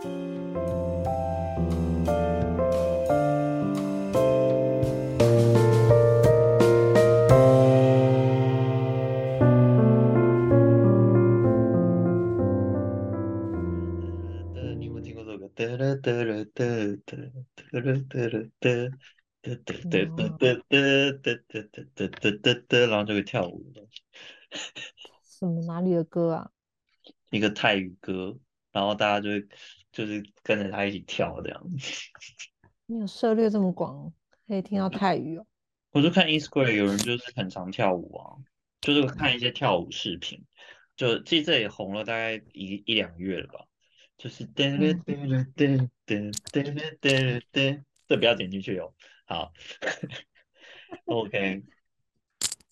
哒。然后就会跳舞的。什么哪里的歌啊？一个泰语歌，然后大家就会就是跟着他一起跳这样。你有涉猎这么广，可以听到泰语哦。我就看 Instagram 有人就是很常跳舞啊，就是看一些跳舞视频，就其实这也红了大概一一两月了吧。就是哒啦哒啦哒哒哒啦哒啦哒，这不要剪进去哦。好，OK，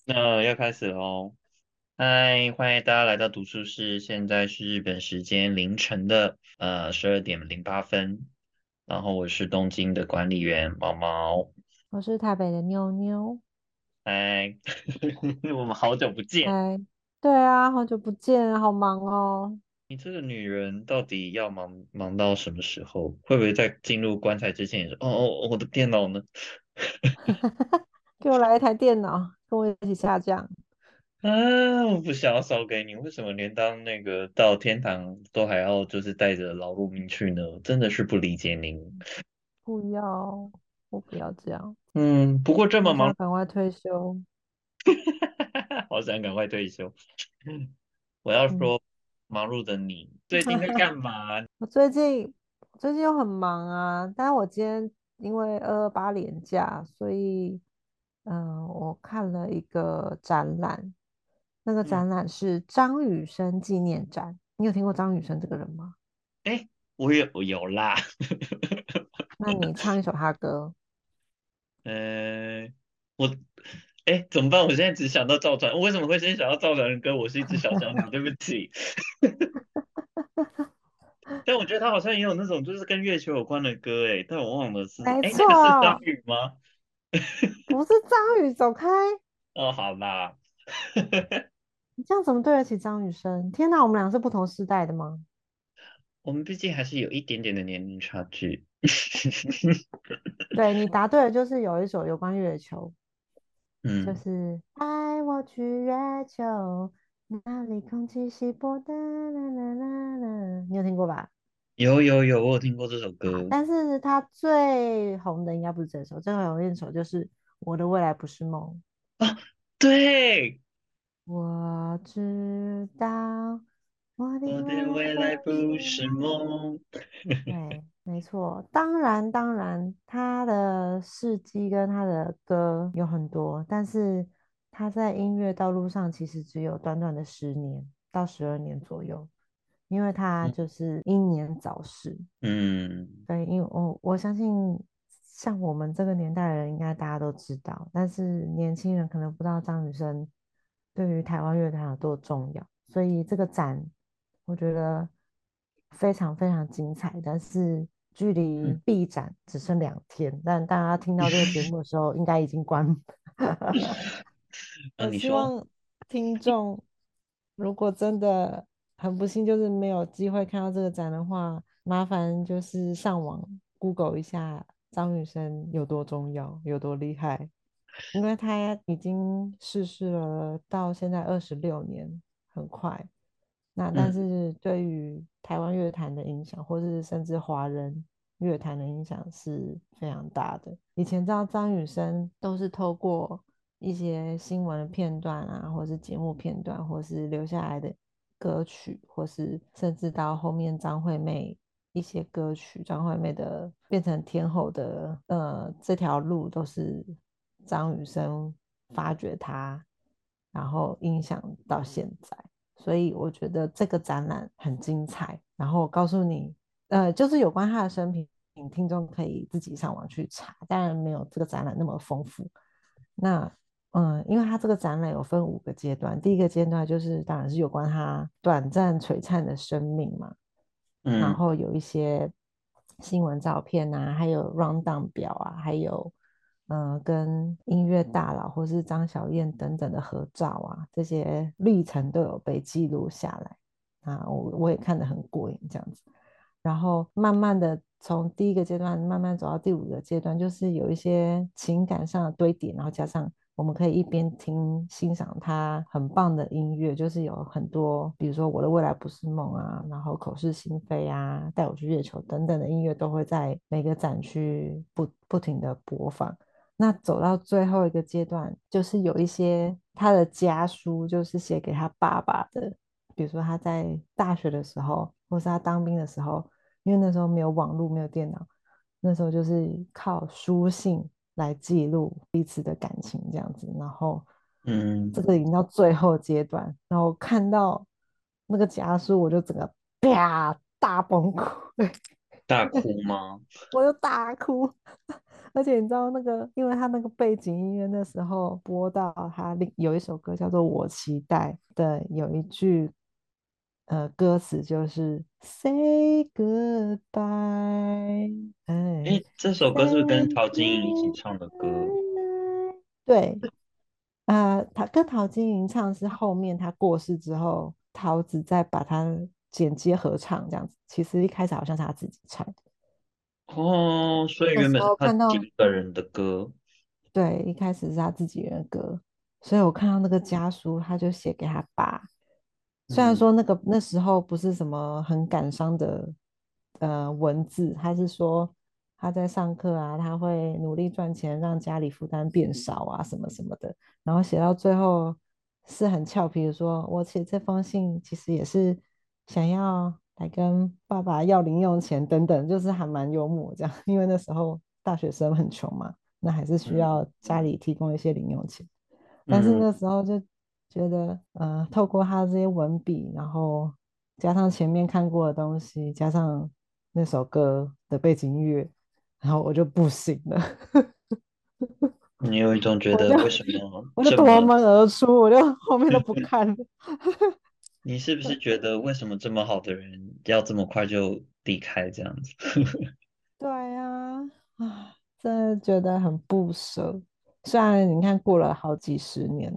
那要开始喽。嗨，欢迎大家来到读书室，现在是日本时间凌晨的呃十二点零八分。然后我是东京的管理员毛毛，我是台北的妞妞。嗨，我们好久不见。嗨，对啊，好久不见，好忙哦。你这个女人到底要忙忙到什么时候？会不会在进入棺材之前也说：“哦哦，我的电脑呢？” 给我来一台电脑，跟我一起下降。啊，我不想要烧给你，为什么连当那个到天堂都还要就是带着劳碌命去呢？真的是不理解您。不要，我不要这样。嗯，不过这么忙，赶快退休。好想赶快退休。我要说。忙碌的你最近在 干嘛？我最近最近又很忙啊，但是我今天因为二二八连假，所以嗯，我看了一个展览，那个展览是张雨生纪念展。你有听过张雨生这个人吗？哎，我有有啦。那你唱一首他歌。嗯，我。哎，怎么办？我现在只想到赵传，我为什么会先想到赵传的歌？我是一只小小鸟，对不起。但我觉得他好像也有那种就是跟月球有关的歌，哎，但我忘了是。没错。是张宇吗？不是张宇，走开。哦，好啦。你这样怎么对得起张雨生？天哪，我们俩是不同时代的吗？我们毕竟还是有一点点的年龄差距。对你答对了，就是有一首有关月球。嗯，就是带我去月球，那里空气稀薄的啦啦啦啦，你有听过吧？有有有，我有听过这首歌。但是它最红的应该不是这首，最红的一首就是《我的未来不是梦》啊。对，我知道我的未来不是梦。对。没错，当然当然，他的事迹跟他的歌有很多，但是他在音乐道路上其实只有短短的十年到十二年左右，因为他就是英年早逝。嗯，对，因为我我相信像我们这个年代的人，应该大家都知道，但是年轻人可能不知道张雨生对于台湾乐坛有多重要，所以这个展我觉得非常非常精彩，但是。距离闭展只剩两天，但大家听到这个节目的时候，应该已经关。我 希望听众如果真的很不幸，就是没有机会看到这个展的话，麻烦就是上网 Google 一下张雨生有多重要，有多厉害，因为他已经逝世了，到现在二十六年，很快。那但是对于台湾乐坛的影响，或是甚至华人乐坛的影响是非常大的。以前知道张雨生都是透过一些新闻的片段啊，或是节目片段，或是留下来的歌曲，或是甚至到后面张惠妹一些歌曲，张惠妹的变成天后的呃这条路都是张雨生发掘他，然后影响到现在。所以我觉得这个展览很精彩，然后告诉你，呃，就是有关他的生平，听众可以自己上网去查，当然没有这个展览那么丰富。那，嗯，因为他这个展览有分五个阶段，第一个阶段就是当然是有关他短暂璀璨的生命嘛，嗯，然后有一些新闻照片啊，还有 rundown 表啊，还有。嗯，跟音乐大佬或是张小燕等等的合照啊，这些历程都有被记录下来啊，我我也看得很过瘾这样子。然后慢慢的从第一个阶段慢慢走到第五个阶段，就是有一些情感上的堆叠，然后加上我们可以一边听欣赏他很棒的音乐，就是有很多，比如说我的未来不是梦啊，然后口是心非啊，带我去月球等等的音乐都会在每个展区不不停的播放。那走到最后一个阶段，就是有一些他的家书，就是写给他爸爸的，比如说他在大学的时候，或是他当兵的时候，因为那时候没有网络，没有电脑，那时候就是靠书信来记录彼此的感情这样子。然后，嗯，这个已经到最后阶段，然后看到那个家书，我就整个啪大崩溃，大 哭吗？我就大哭。而且你知道那个，因为他那个背景音乐那时候播到他另有一首歌叫做《我期待》的，有一句呃歌词就是 “Say goodbye”。哎，这首歌是不是跟陶晶莹一起唱的歌？对，啊，他跟陶晶莹唱是后面他过世之后，桃子再把它剪接合唱这样子。其实一开始好像是他自己唱。哦，所以原本是他自己个人的歌，对，一开始是他自己人的歌，所以我看到那个家书，他就写给他爸。虽然说那个那时候不是什么很感伤的呃文字，他是说他在上课啊，他会努力赚钱，让家里负担变少啊，什么什么的。然后写到最后是很俏皮的说，我写这封信其实也是想要。来跟爸爸要零用钱等等，就是还蛮幽默这样，因为那时候大学生很穷嘛，那还是需要家里提供一些零用钱。但是那时候就觉得，呃，透过他这些文笔，然后加上前面看过的东西，加上那首歌的背景音乐，然后我就不行了。你有一种觉得为什么？我就夺门而出，我就后面都不看了。你是不是觉得为什么这么好的人要这么快就离开这样子？对呀，啊，真的觉得很不舍。虽然你看过了好几十年，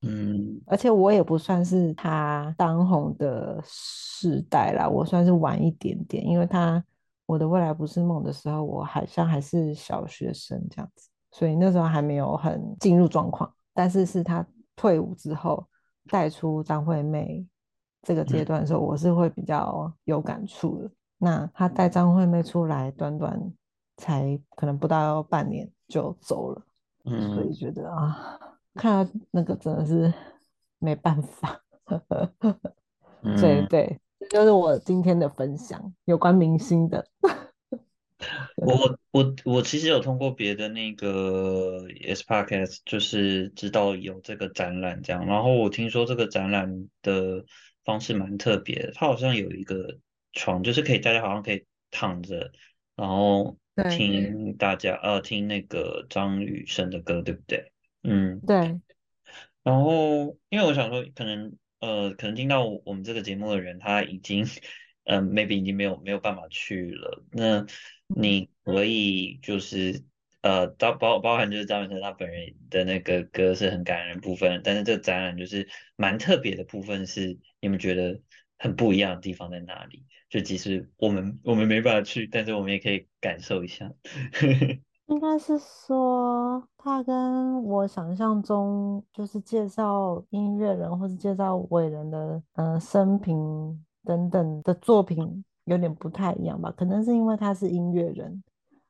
嗯，而且我也不算是他当红的时代啦，我算是晚一点点，因为他我的未来不是梦的时候，我好像还是小学生这样子，所以那时候还没有很进入状况。但是是他退伍之后带出张惠妹。这个阶段的时候，我是会比较有感触的。那他带张惠妹出来，短短才可能不到半年就走了，嗯所以觉得啊，看到那个真的是没办法。对对，这就是我今天的分享，有关明星的。我我我其实有通过别的那个 S Podcast，就是知道有这个展览这样，然后我听说这个展览的。方式蛮特别的，它好像有一个床，就是可以大家好像可以躺着，然后听大家呃听那个张雨生的歌，对不对？嗯，对。然后因为我想说，可能呃可能听到我们这个节目的人，他已经嗯 maybe 已经没有没有办法去了，那你可以就是。呃，包包包含就是张雨生他本人的那个歌是很感人部分，但是这个展览就是蛮特别的部分是你们觉得很不一样的地方在哪里？就即使我们我们没办法去，但是我们也可以感受一下。应该是说他跟我想象中就是介绍音乐人或是介绍伟人的嗯生平等等的作品有点不太一样吧？可能是因为他是音乐人。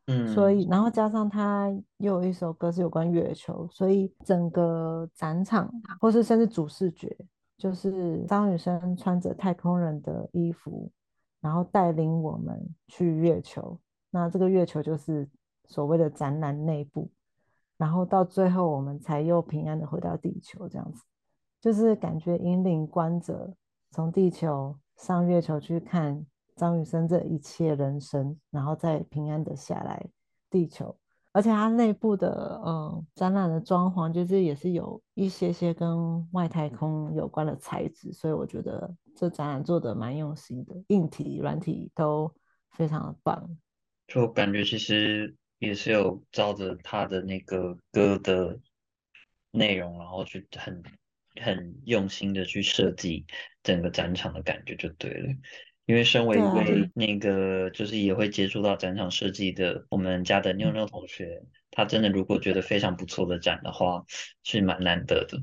嗯，所以，然后加上他又有一首歌是有关月球，所以整个展场或是甚至主视觉，就是张雨生穿着太空人的衣服，然后带领我们去月球。那这个月球就是所谓的展览内部，然后到最后我们才又平安的回到地球，这样子，就是感觉引领观者从地球上月球去看。张雨生这一切人生，然后再平安的下来地球，而且它内部的嗯展览的装潢，就是也是有一些些跟外太空有关的材质，所以我觉得这展览做的蛮用心的，硬体、软体都非常的棒。就感觉其实也是有照着他的那个歌的内容，然后去很很用心的去设计整个展场的感觉，就对了。因为身为一位那个就是也会接触到展场设计的我们家的妞嗯妞同学，她真的如果觉得非常不错的展的话，是蛮难得的，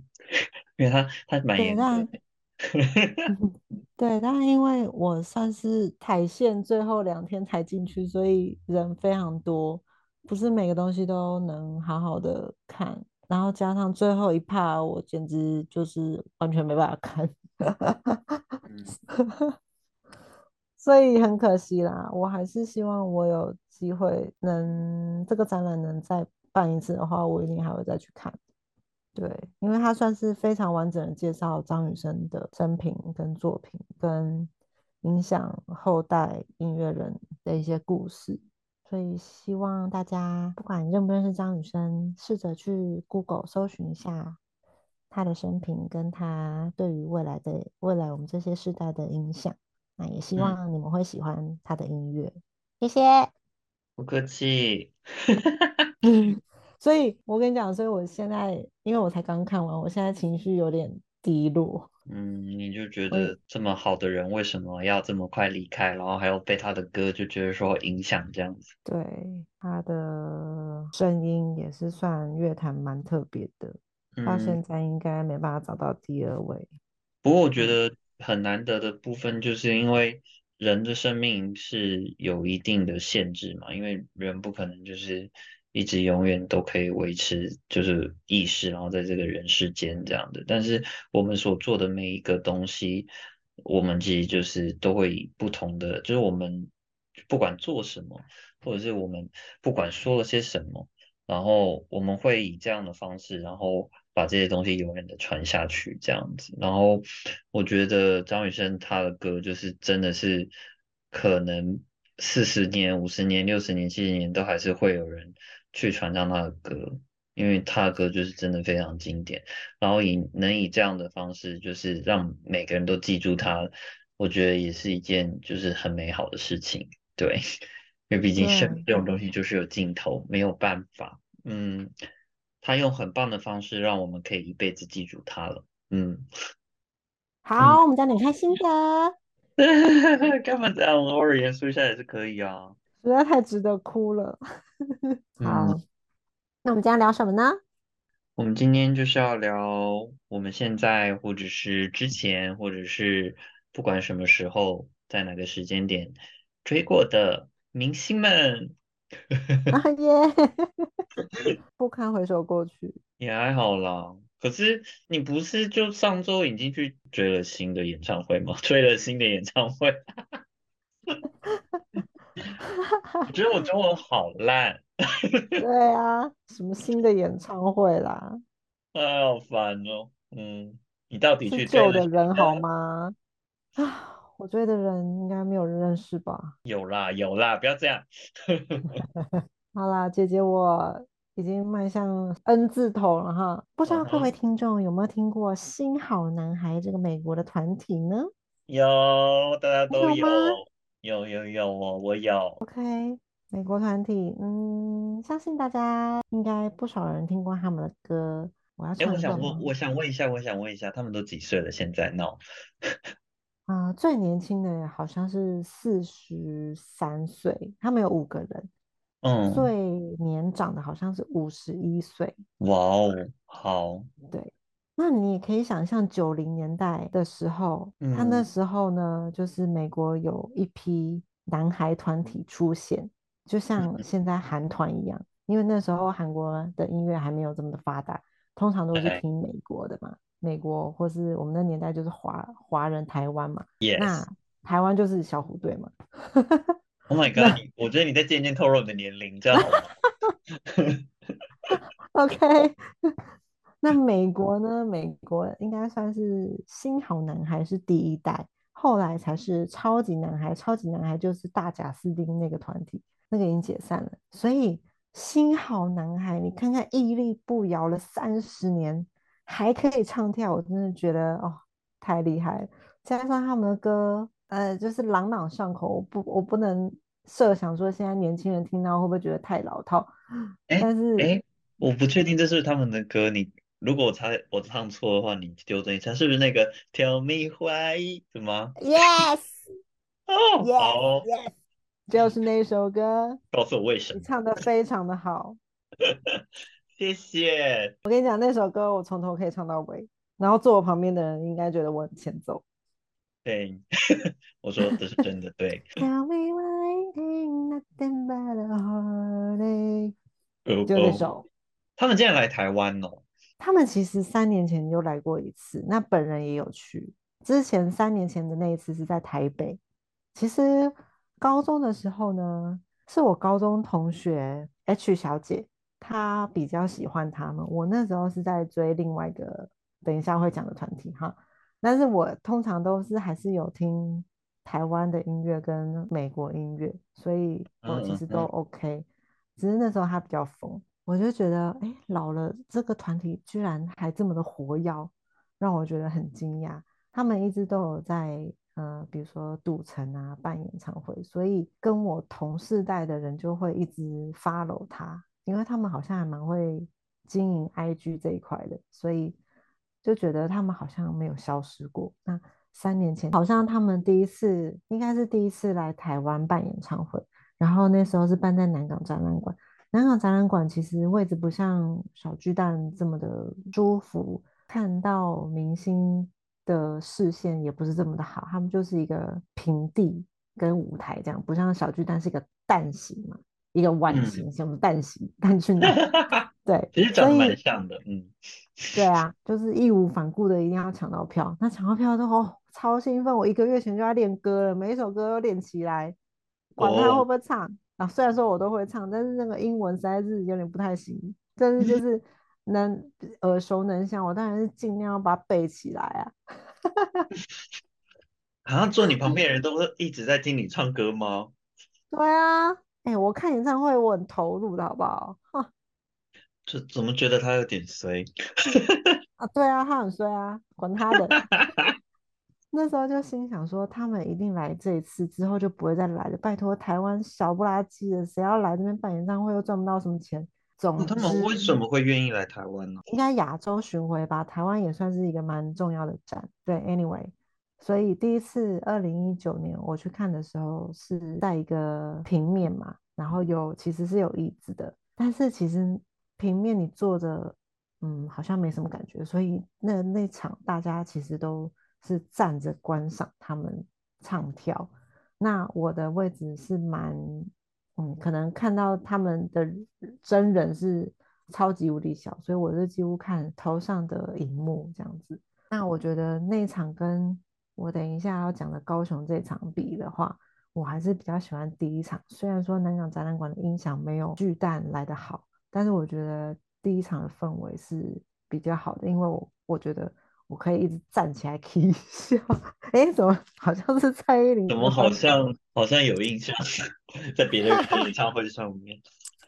因为他他蛮对，严格但的。对，但因为我算是台线最后两天才进去，所以人非常多，不是每个东西都能好好的看。然后加上最后一趴，我简直就是完全没办法看，嗯 所以很可惜啦。我还是希望我有机会能这个展览能再办一次的话，我一定还会再去看。对，因为它算是非常完整的介绍张雨生的生平跟作品，跟影响后代音乐人的一些故事，所以希望大家不管认不认识张雨生，试着去 Google 搜寻一下他的生平，跟他对于未来的未来我们这些世代的影响。那也希嗯，望你们会喜欢他的音乐，谢谢。不客气。所以我跟你讲，所以我现在因为我才刚看完，我现在情绪有点低落。嗯，你就觉得这么好的人为什么要这么快离开，然后还有被他的歌就觉得说影响这样子。对他的声音也是算乐坛蛮特别的，到嗯。现在应该没办法找到第二位。不过我觉嗯，得很难得的部分，就是因为人的生命是有一定的限制嘛，因为人不可能就是一直永远都可以维持就是意识，然后在这个人世间这样的。但是我们所做的每一个东西，我们其实就是都会以不同的，就是我们不管做什么，或者是我们不管说了些什么。然后我们会以这样的方式，然后把这些东西永远的传下去，这样子。然后我觉得张雨生他的歌就是真的是可能四十年、五十年、六十年、七十年都还是会有人去传唱他的歌，因为他的歌就是真的非常经典。然后以能以这样的方式，就是让每个人都记住他，我觉得也是一件就是很美好的事情，对。因为毕竟生命，这种东西就是有尽头，没有办法。嗯，他用很棒的方式让我们可以一辈子记住他了。嗯嗯，好，我们讲点开心的，干嘛这样？偶尔严肃一下也是可以啊。实在太值得哭了。嗯，好，那我们今天聊什么呢？我们今天就是要聊我们现在，或者是之前，或者是不管什么时候，在哪个时间点追过的明星们。啊耶，不堪回首过去。也还好啦。可是你不是就上周已经去追了新的演唱会吗？追了新的演唱会，我觉得我中文好烂，对 啊，什么新的演唱会啦？哎，好烦哦。嗯，你到底是去追了谁旧的人好的？吗？啊，我追的人应该没有人认识吧？有啦有啦，不要这样。好啦，姐姐我已经迈向 N 字头了哈，不知道各位听众有没有听过新好男孩这个美国的团体呢？有，大家都有，有吗有有有哦，我有。？OK，美国团体，嗯，相信大家应该不少人听过他们的歌。我要哎，我？想问，我想问一下，我想问一下，他们都几岁了？现在 闹？啊、最年轻的好像是四十三岁，他们有五个人，嗯，最年长的好像是五十一岁。哇哦，好，对，那你也可以想象九零年代的时候，他那嗯。时候呢，就是美国有一批男孩团体出现，就像嗯，现在韩团一样，因为那时候韩国的音乐还没有这么的发达，通常都是听美国的嘛，美国或是我们那年代就是华华人台湾嘛，，yes。那台湾就是小虎队嘛，Oh my god！我觉得你在渐渐透露你的年龄，这样好吗？OK，那美国呢？美国应该算是新好男孩是第一代，后来才是超级男孩。超级男孩就是大贾斯汀那个团体，那个已经解散了。所以新好男孩，你看看屹立不摇了三十年，还可以唱跳，我真的觉得哦，太厉害了。加上他们的歌，呃，就是朗朗上口，我不，我不能设想说现在年轻人听到会不会觉得太老套，哎但是。哎，我不确定这是他们的歌，你如果我猜我唱错的话，你纠正一下，是不是那个 Tell me why 什么？Yes，哦，Yes 好哦，Yes，就是那首歌，告诉我为什么？你唱的非常的好。谢谢。我跟你讲，那首歌我从头可以唱到尾，然后坐我旁边的人应该觉得我很欠揍。对，我说这是真的，对。Tell me why ain't nothing but a heartache，哦哦就那首。他们竟然来台湾哦，他们其实三年前就来过一次，那本人也有去。之前三年前的那一次是在台北。其实高中的时候呢，是我高中同学 H 小姐，她比较喜欢他们。我那时候是在追另外一个，等一下会讲的团体哈。但是我通常都是还是有听台湾的音乐跟美国音乐，所以我其实都 OK。只是那时候他比较疯，我就觉得，哎，老了这个团体居然还这么的活跃，让我觉得很惊讶。他们一直都有在，呃，比如说赌城啊办演唱会，所以跟我同世代的人就会一直 follow 他，因为他们好像还蛮会经营 IG 这一块的，所以就觉得他们好像没有消失过。那三年前，好像他们第一次，应该是第一次来台湾办演唱会，然后那时候是办在南港展览馆。南港展览馆其实位置不像小巨蛋这么的舒服，看到明星的视线也不是这么的好，他们就是一个平地跟舞台这样，不像小巨蛋是一个蛋形嘛，一个 碗嗯形，什么蛋形蛋去哪？对，其实长得蛮像的，嗯，对啊，就是义无反顾的一定要抢到票。那抢到票之后，超兴奋！我一个月前就要练歌了，每一首歌都练起来，管他会哦不会唱啊。虽然说我都会唱，但是那个英文实在是有点不太行。但是就是能耳熟能详，我当然是尽量要把它背起来啊。好像坐你旁边的人都会一直在听你唱歌吗？对啊，哎、我看演唱会我很投入的好不好？哈就怎么觉得他有点衰？啊，对啊，他很衰啊，管他的。那时候就心想说，他们一定来这一次之后就不会再来了。拜托，台湾小不拉几的，谁要来这边办演唱会又赚不到什么钱？总那他们为什么会愿意来台湾呢？应该亚洲巡回吧，台湾也算是一个蛮重要的站。对，anyway，所以第一次二零一九年我去看的时候是在一个平面嘛，然后有其实是有椅子的，但是其实平面你坐着，嗯，好像没什么感觉，所以那那场大家其实都是站着观赏他们唱跳。那我的位置是蛮，嗯，可能看到他们的真人是超级无敌小，所以我就几乎看头上的荧幕这样子。那我觉得那场跟我等一下要讲的高雄这场比的话，我还是比较喜欢第一场。虽然说南港展览馆的音响没有巨蛋来的好，但是我觉得第一场的氛围是比较好的，因为我我觉得我可以一直站起来 k 笑。哎，怎么好像是蔡依林？怎么好像好像有印象，在别的 演唱会上面。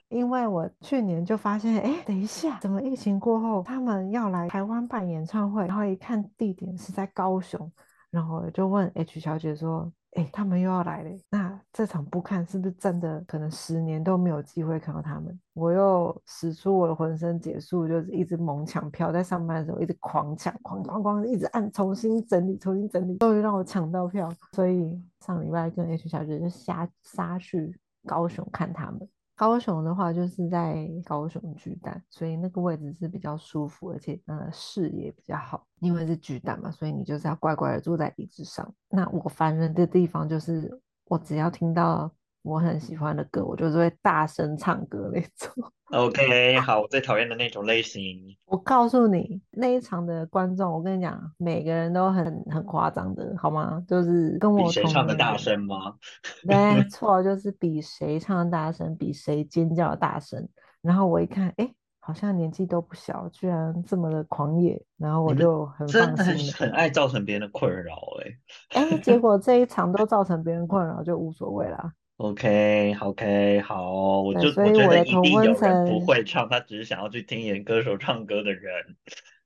因为我去年就发现，哎，等一下，怎么疫情过后他们要来台湾办演唱会？然后一看地点是在高雄，然后就问 H 小姐说，哎，他们又要来了，那这场不看是不是真的可能十年都没有机会看到他们？我又使出我的浑身解数，就是一直猛抢票，在上班的时候一直狂抢，狂狂狂，一直按重新整理，重新整理，终于让我抢到票。所以上礼拜跟 H 小姐就杀杀去高雄看他们。高雄的话就是在高雄巨蛋，所以那个位置是比较舒服，而且呃视野比较好，因为是巨蛋嘛，所以你就是要乖乖的坐在椅子上。那我烦人的地方就是，我只要听到我很喜欢的歌，我就是会大声唱歌那种。OK，好，我最讨厌的那种类型。我告诉你，那一场的观众，我跟你讲，每个人都很很夸张的，好吗？就是跟我同谁唱的大声吗？没 错，就是比谁唱的大声，比谁尖叫的大声。然后我一看，哎，好像年纪都不小，居然这么的狂野，然后我就很真的很放心了。很爱造成别人的困扰哎、哎，结果这一场都造成别人困扰，就无所谓啦。OK OK，好，我对就我觉得一定有人不层会唱，他只是想要去听演歌手唱歌的人，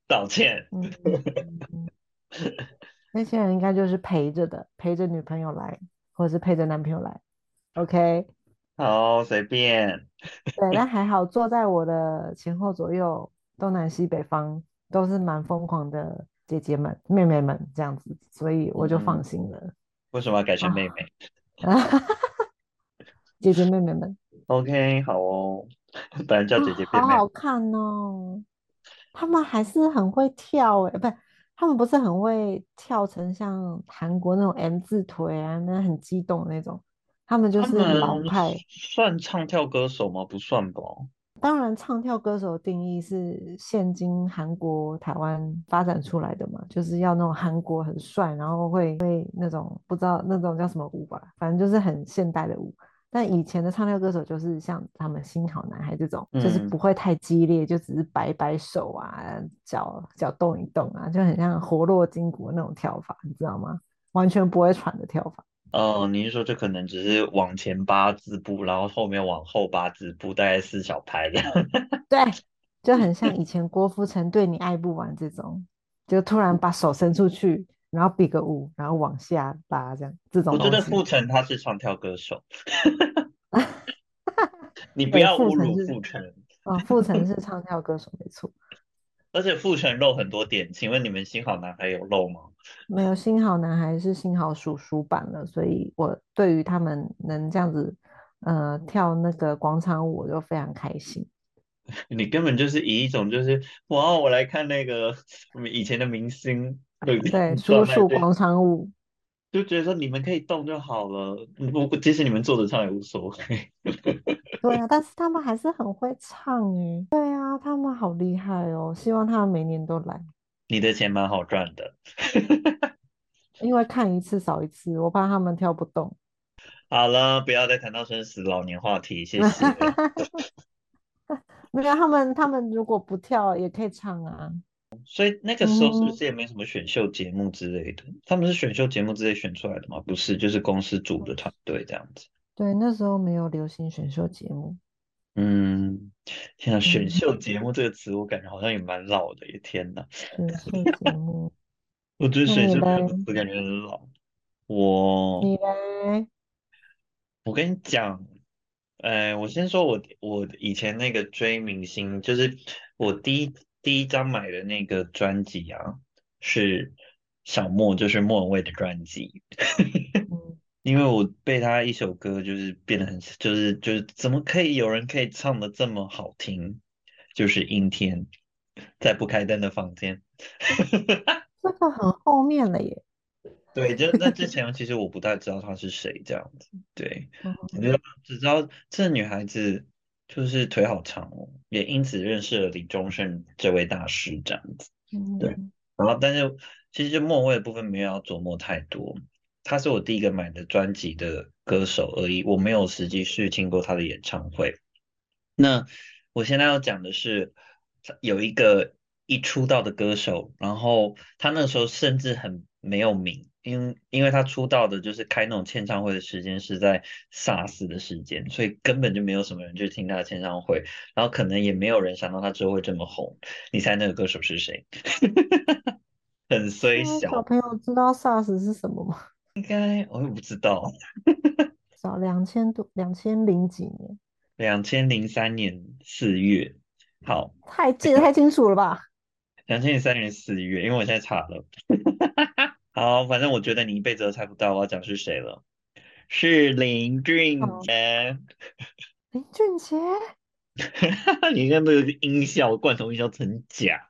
道歉。嗯，那些人应该就是陪着的，陪着女朋友来，或者是陪着男朋友来。OK，好，随便。对，但 还好，坐在我的前后左右，东南西北方都是蛮疯狂的姐姐们、妹妹们这样子，所以我就放嗯心了。为什么要改成妹妹？姐姐妹妹们？OK，好哦，本来叫姐姐妹妹，好好看哦。他们还是很会跳诶，不是，他们不是很会跳成像韩国那种 M 字腿啊，那很激动那种。他们就是老派，算唱跳歌手吗？不算吧。当然，唱跳歌手的定义是现今韩国、台湾发展出来的嘛，就是要那种韩国很帅，然后会会那种不知道那种叫什么舞吧，反正就是很现代的舞。但以前的唱跳歌手就是像他们新好男孩这种，就是不会太激烈，就只是摆摆手啊，脚脚动一动啊，就很像活络筋骨那种跳法，你知道吗？完全不会喘的跳法。哦，你是说这可能只是往前八字步，然后后面往后八字步，大概四小拍的。对，就很像以前郭富城对你爱不完这种，就突然把手伸出去，然后比个五，然后往下拉这样。这种我觉得傅成他是唱跳歌手，你不要侮辱傅成。啊，傅成是唱跳歌手，没错。而且傅成露很多点，请问你们新好男孩有露吗？没有，新好男孩是新好叔叔版了，所以我对于他们能这样子，呃，跳那个广场舞，我就非常开心。你根本就是以一种就是哇，我来看那个以前的明星，对对，叔叔广场舞，就觉得说你们可以动就好了，不，即使你们坐着唱也无所谓。对啊，但是他们还是很会唱哎。对啊，他们好厉害哦！希望他们每年都来。你的钱蛮好赚的 因为看一次少一次，我怕他们跳不动。好了，不要再谈到生死老年话题，谢谢。没有，他们他们如果不跳也可以唱啊。所以那个时候是不是也没什么选秀节目之类的？他们是选秀节目之类选出来的吗？不是，就是公司组的团队这样子。对，那时候没有流行选秀节目。嗯，天啊，选秀节目这个词，我感觉好像也蛮老的。耶，天哪！选秀节目，我觉得选秀节目感觉很老。我，你嘞？我跟你讲，呃，我先说我我以前那个追明星，就是我第一第一张买的那个专辑啊，是小莫，就是莫文蔚的专辑。因为我被他一首歌就是变得很，就是就是怎么可以有人可以唱的这么好听？就是阴天，在不开灯的房间。这个很后面了耶。对，就那之前其实我不太知道他是谁这样子。对，我觉得只知道这女孩子就是腿好长哦，也因此认识了李宗盛这位大师这样子。对，然后但是其实就末位的部分没有要琢磨太多。他是我第一个买的专辑的歌手而已，我没有实际去听过他的演唱会。那我现在要讲的是，有一个一出道的歌手，然后他那个时候甚至很没有名，因因为他出道的就是开那种签唱会的时间是在 SARS 的时间，所以根本就没有什么人去听他的签唱会，然后可能也没有人想到他之后会这么红。你猜那个歌手是谁？很虽小。小朋友知道 SARS 是什么吗？应该我也不知道，早两千多两千零几年，两千零三年四月，好，太记得太清楚了吧？两千零三年四月，因为我现在查了，好，反正我觉得你一辈子都猜不到我要讲是谁了，是林俊杰。林俊杰，你看那个音效，罐头音效很假。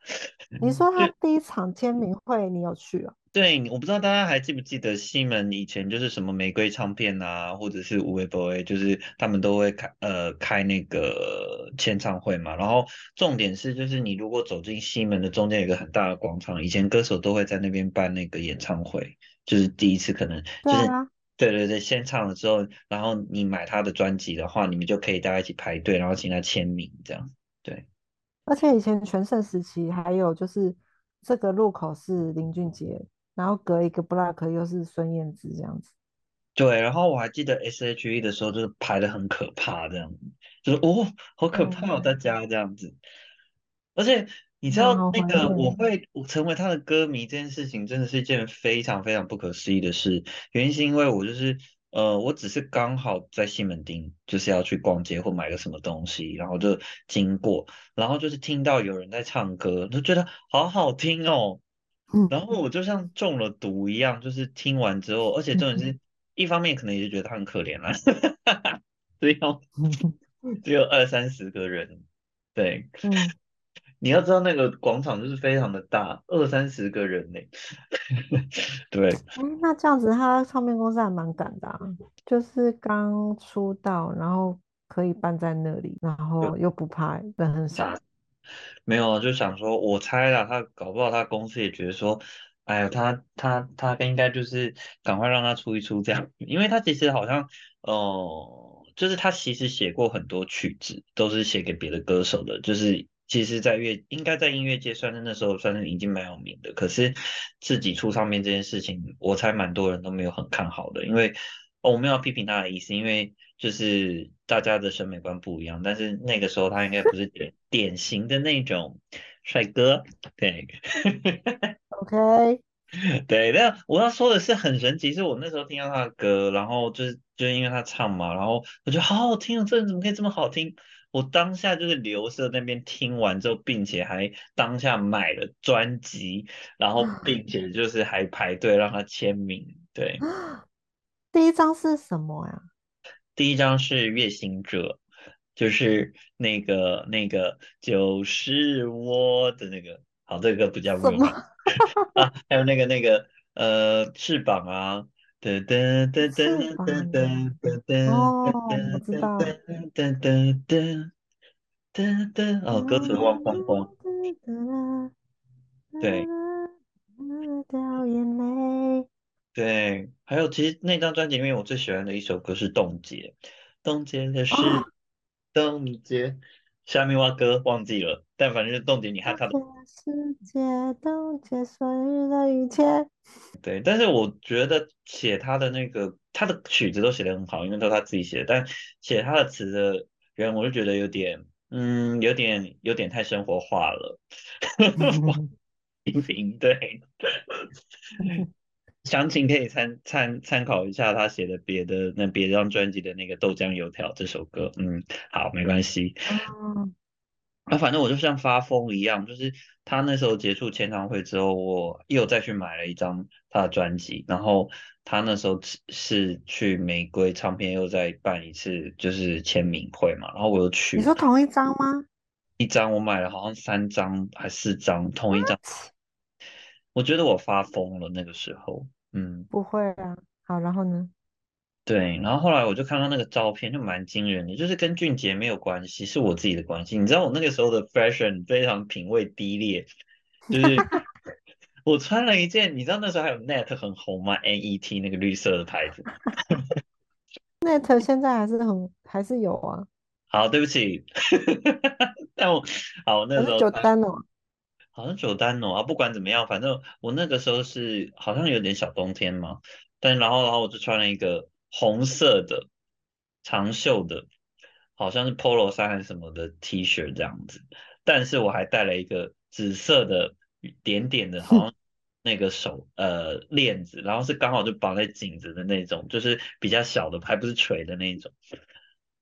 你说 他第一场签名会，你有去啊？对，我不知道大家还记不记得西门以前就是什么玫瑰唱片啊，或者是五味 boy，就是他们都会开呃开那个签唱会嘛。然后重点是，就是你如果走进西门的中间有一个很大的广场，以前歌手都会在那边办那个演唱会，就是第一次可能就是对对对，先唱了之后，然后你买他的专辑的话，你们就可以大家一起排队，然后请他签名这样。对，而且以前全盛时期还有就是这个路口是林俊杰。然后隔一个 block 又是孙燕姿这样子，对。然后我还记得 S H E 的时候，就是排的很可怕，这样子，就是哦，好可怕哦，大家这样子。而且你知道那个我会成为他的歌迷这件事情，真的是一件非常非常不可思议的事。原因是因为我就是呃，我只是刚好在西门町，就是要去逛街或买个什么东西，然后就经过，然后就是听到有人在唱歌，就觉得好好听哦。然后。我就像中了毒一样，就是听完之后，而且重点是一方面可能也是觉得他很可怜啦，只有只有二三十个人，对，嗯，你要知道那个广场就是非常的大，二三十个人呢，对，哎，那这样子，他唱片公司还蛮赶的啊，就是刚出道，然后可以办在那里，然后又不怕人很少。没有，就想说，我猜啦，他搞不好他公司也觉得说，哎呀，他他他应该就是赶快让他出一出这样，因为他其实好像，呃，就是他其实写过很多曲子，都是写给别的歌手的，就是其实，在乐应该在音乐界算是那时候算是已经蛮有名的，可是自己出唱片这件事情，我猜蛮多人都没有很看好的，因为。哦，我没有批评他的意思，因为就是大家的审美观不一样，但是那个时候他应该不是 典典型的那种帅哥，对，OK，对，但我要说的是很神奇，是我那时候听到他的歌，然后就是就是因为他唱嘛，然后我觉得好好听哦，这人怎么可以这么好听？我当下就是留色那边听完之后，并且还当下买了专辑，然后并且就是还排队让他签名，对。第一张是什么呀？第一张是《月行者》，就是那个那个就是我的那个，好，这个不叫什么？啊，还有那个那个呃翅膀啊，噔噔噔噔噔噔噔噔，哦，知道，噔噔噔噔噔噔，哦，歌词忘光光，对。掉眼泪。对，还有其实那张专辑里面我最喜欢的一首歌是《冻结》，冻结的是冻结，下面挖歌忘记了，但反正是冻结你看他的世界，冻结所有的一切。对，但是我觉得写他的那个他的曲子都写得很好，因为都是他自己写的，但写他的词的人，我就觉得有点，嗯，有点有点太生活化了。平平对。详情可以参参参考一下他写的别的那别张专辑的那个豆浆油条这首歌，嗯，好，没关系。啊，反正我就像发疯一样，就是他那时候结束签唱会之后，我又再去买了一张他的专辑，然后他那时候是去玫瑰唱片又再办一次就是签名会嘛，然后我又去。你说同一张吗？一张我买了好像三张还四张，同一张。我觉得我发疯了那个时候。嗯，不会啊。好，然后呢？对，然后后来我就看到那个照片，就蛮惊人的，就是跟俊杰没有关系，是我自己的关系。你知道我那个时候的 fashion 非常品味低劣，就是 我穿了一件，你知道那时候还有 net 很红吗？net 那个绿色的牌子。net 现在还是很还是有啊。好，对不起。但我好那时候。九单哦。好像九单哦啊，不管怎么样，反正我那个时候是好像有点小冬天嘛，但然后然后我就穿了一个红色的长袖的，好像是 polo 衫还是什么的 T 恤这样子，但是我还带了一个紫色的点点的，好像 那个手呃链子，然后是刚好就绑在颈子的那种，就是比较小的，还不是垂的那种，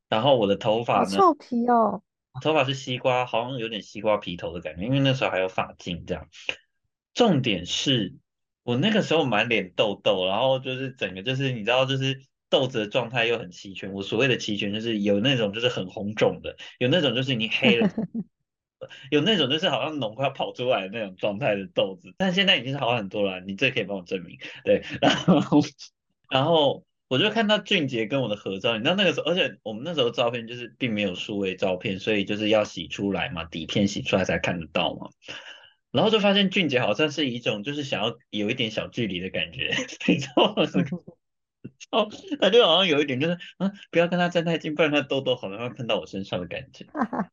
然后我的头发呢？臭皮哦。头发是西瓜，好像有点西瓜皮头的感觉，因为那时候还有发镜这样。重点是我那个时候满脸痘痘，然后就是整个就是你知道，就是痘子的状态又很齐全。我所谓的齐全，就是有那种就是很红肿的，有那种就是已经黑了，有那种就是好像脓快要跑出来的那种状态的豆子。但现在已经是好很多了，你这可以帮我证明。对，然 后然后。我就看到俊杰跟我的合照，你知道那个时候，而且我们那时候照片就是并没有数位照片，所以就是要洗出来嘛，底片洗出来才看得到嘛。然后就发现俊杰好像是一种就是想要有一点小距离的感觉，你知道吗？哦，他就好像有一点就是啊，不要跟他站太近，不然他痘痘好像会喷到我身上的感觉。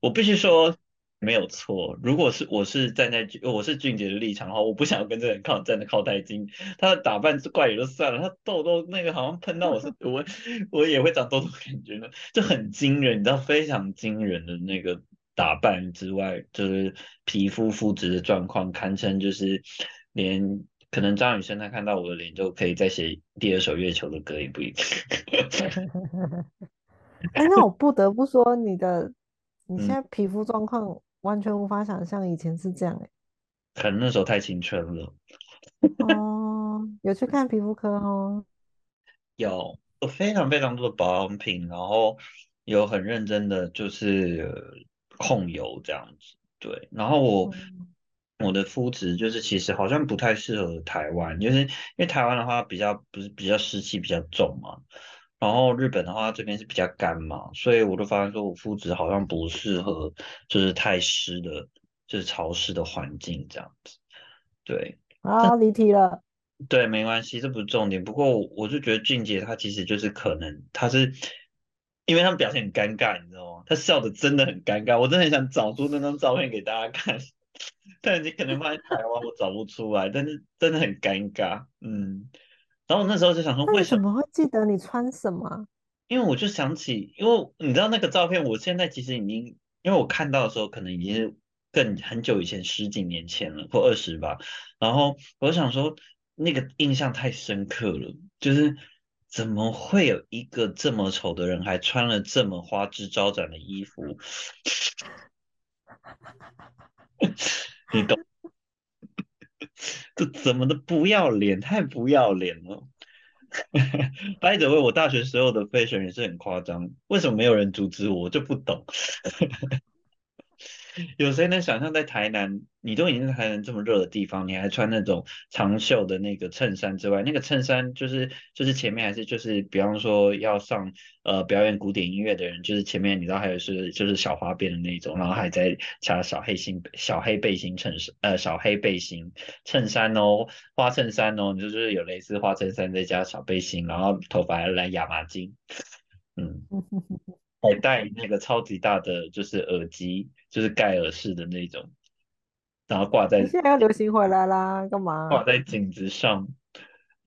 我必须说。没有错，如果是我是站在我是俊杰的立场的话，我不想要跟这个人靠站的靠太近。他的打扮是怪也就算了，他痘痘那个好像喷到我是我我也会长痘痘感觉呢，就很惊人，你知道非常惊人的那个打扮之外，就是皮肤肤质的状况，堪称就是连可能张雨生他看到我的脸就可以再写第二首月球的歌也不一定。哎，那我不得不说你的你现在皮肤状况。完全无法想象以前是这样哎，可能那时候太青春了。哦，有去看皮肤科哦。有有非常非常多的保养品，然后有很认真的就是控油这样子，对。然后我嗯我的肤质就是其实好像不太适合台湾，就是因为台湾的话比较不是比较湿气比较重嘛，然后日本的话这边是比较干嘛，所以我就发现说我肤质好像不适合就是太湿的，就是潮湿的环境这样子，对。啊，离题了。对，没关系，这不是重点。不过我我就觉得俊杰他其实就是可能他是，因为他们表现很尴尬，你知道吗？他笑的真的很尴尬，我真的很想找出那张照片给大家看，但你可能放在台湾我找不出来，但是真的很尴尬，嗯。然后我那时候就想说，为什么？会记得你穿什么？因为我就想起，因为你知道那个照片，我现在其实已经，因为我看到的时候可能已经是更很久以前，十几年前了，或二十吧。然后我想说，那个印象太深刻了，就是怎么会有一个这么丑的人，还穿了这么花枝招展的衣服？你懂？这怎么的不要脸，太不要脸了。掰着为我大学时候的 fashion 也是很夸张，为什么没有人阻止我？我就不懂。有谁能想象在台南，你都已经在台南这么热的地方，你还穿那种长袖的那个衬衫之外，那个衬衫就是就是前面还是就是比方说要上呃表演古典音乐的人，就是前面你知道还有是就是小花边的那种，然后还在加小黑心小黑背心衬衫呃小黑背心衬衫哦，花衬衫哦，就是有蕾丝花衬衫再加小背心，然后头发还染亚麻金，嗯。还戴那个超级大的就是耳机，就是盖耳式的那种，然后挂在你现在要流行回来啦，干嘛？挂在颈子上，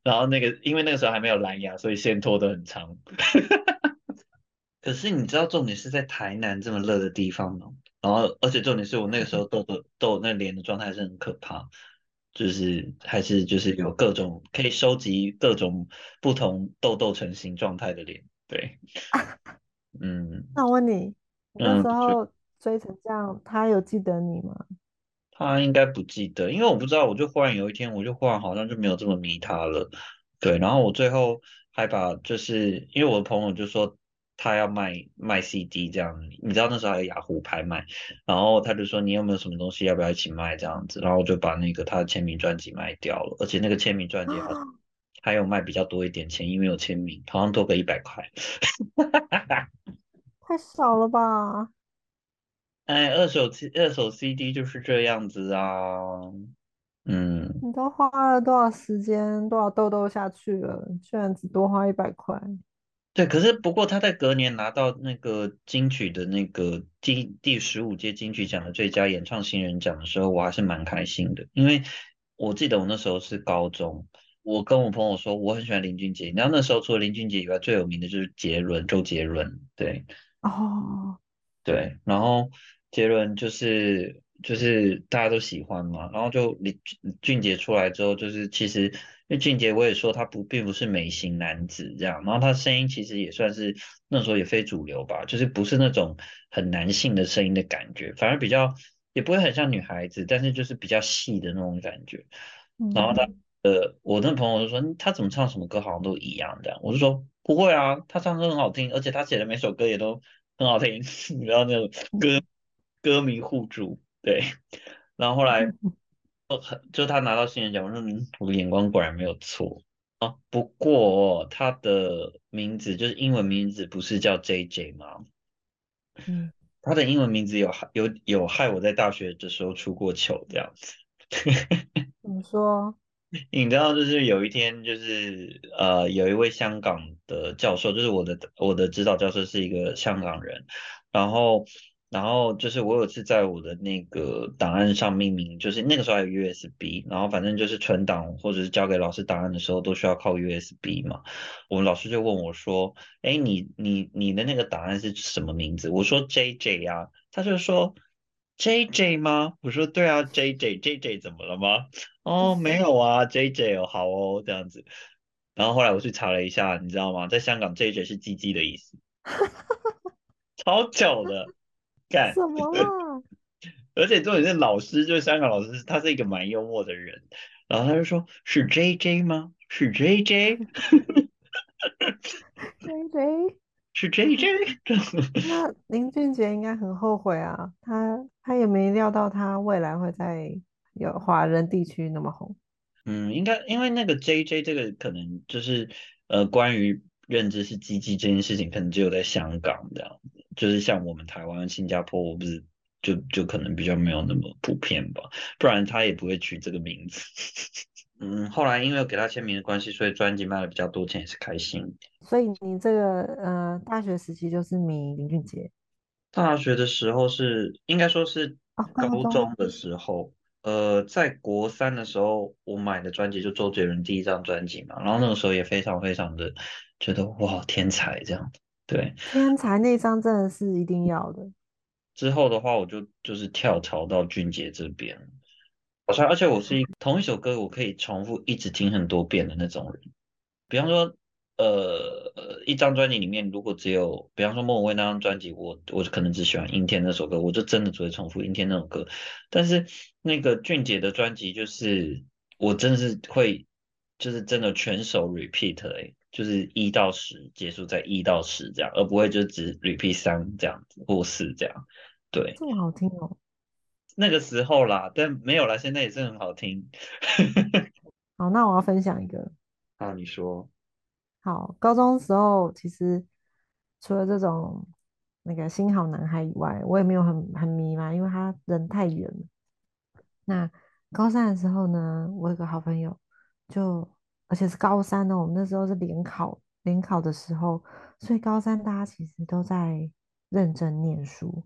然后那个因为那个时候还没有蓝牙，所以线拖得很长。可是你知道重点是在台南这么热的地方吗？然后而且重点是我那个时候痘痘痘那脸的状态是很可怕，就是还是就是有各种可以收集各种不同痘痘成型状态的脸，对，嗯那我问你，你那嗯，时就。候追成这样，他有记得你吗？他应该不记得，因为我不知道，我就忽然有一天，我就忽然好像就没有这么迷他了，对，然后我最后还把，就是因为我的朋友就说他要卖卖 CD 这样，你知道那时候还有雅虎拍卖，然后他就说你有没有什么东西要不要一起卖这样子，然后我就把那个他的签名专辑卖掉了，而且那个签名专辑好像还有卖比较多一点钱，因为有签名，好像多个一百块。太少了吧？哎，二手 C 二手 CD 就是这样子啊，嗯。你都花了多少时间、多少豆豆下去了，居然只多花一百块？对，可是不过他在隔年拿到那个金曲的那个第第十五届金曲奖的最佳演唱新人奖的时候，我还是蛮开心的，因为我记得我那时候是高中，我跟我朋友说我很喜欢林俊杰，然后那时候除了林俊杰以外，最有名的就是杰伦，周杰伦，对。哦，对，然后杰伦就是就是大家都喜欢嘛，然后就李俊杰出来之后，就是其实因为俊杰我也说他不并不是美型男子这样，然后他声音其实也算是那时候也非主流吧，就是不是那种很男性的声音的感觉，反而比较也不会很像女孩子，但是就是比较细的那种感觉。然后他嗯，呃，我那朋友就说嗯他怎么唱什么歌好像都一样这样，我就说不会啊，他唱歌很好听，而且他写的每首歌也都很好听，你知道那种歌歌迷互助，对。然后后来就他拿到新人奖，我说嗯，我的眼光果然没有错啊。不过他的名字就是英文名字不是叫 JJ 吗？嗯，他的英文名字有害有有害我在大学的时候出过糗这样子。怎么说？你知道，就是有一天，就是呃，有一位香港的教授，就是我的我的指导教授是一个香港人，然后然后就是我有次在我的那个档案上命名，就是那个时候还有 USB，然后反正就是存档或者是交给老师档案的时候都需要靠 USB 嘛，我们老师就问我说，哎，你你你的那个档案是什么名字？我说 JJ 呀，他就说 JJ 吗？我说对啊，JJ，JJ 怎么了吗？哦，没有啊，JJ 哦，好哦，这样子。然后后来我去查了一下，你知道吗？在香港，JJ 是鸡鸡的意思，超久的，干。什么啦？而且重点是老师，就是香港老师，他是一个蛮幽默的人，然后他就说：“是 J J 吗？是 J J？” J J 是 J J？那林俊杰应该很后悔啊，他他也没料到他未来会在有华人地区那么红。嗯，应该因为那个 J J 这个可能就是呃，关于认知是鸡鸡这件事情，可能只有在香港这样子，就是像我们台湾、新加坡，我不是就就可能比较没有那么普遍吧，不然他也不会取这个名字。嗯，后来因为给他签名的关系，所以专辑卖的比较多钱，也是开心。所以你这个呃大学时期就是迷林俊杰大学的时候是应该说是哦，高高中中的时候，呃，在国三的时候，我买的专辑就周杰伦第一张专辑嘛，然后那个时候也非常非常的觉得哇天才这样子。对，天才那张真的是一定要的。之后的话我就就是跳槽到俊杰这边，好像而且我是一同一首歌我可以重复一直听很多遍的那种人。比方说，呃，一张专辑里面如果只有，比方说莫文蔚那张专辑，我我可能只喜欢《阴天》那首歌，我就真的只会重复《阴天》那首歌。但是那个俊杰的专辑，就是我真的是会，就是真的全首 repeat 哎、就是一到十结束在一到十这样，而不会就只 repeat 三这样子或四这样。对，这么好听哦。那个时候啦，但没有啦，现在也是很好听。好，那我要分享一个。啊，你说，好，高中时候其实除了这种那个新好男孩以外，我也没有很很迷嘛，因为他人太远了。那高三的时候呢，我有个好朋友，就而且是高三呢，我们那时候是联考，联考的时候，所以高三大家其实都在认真念书。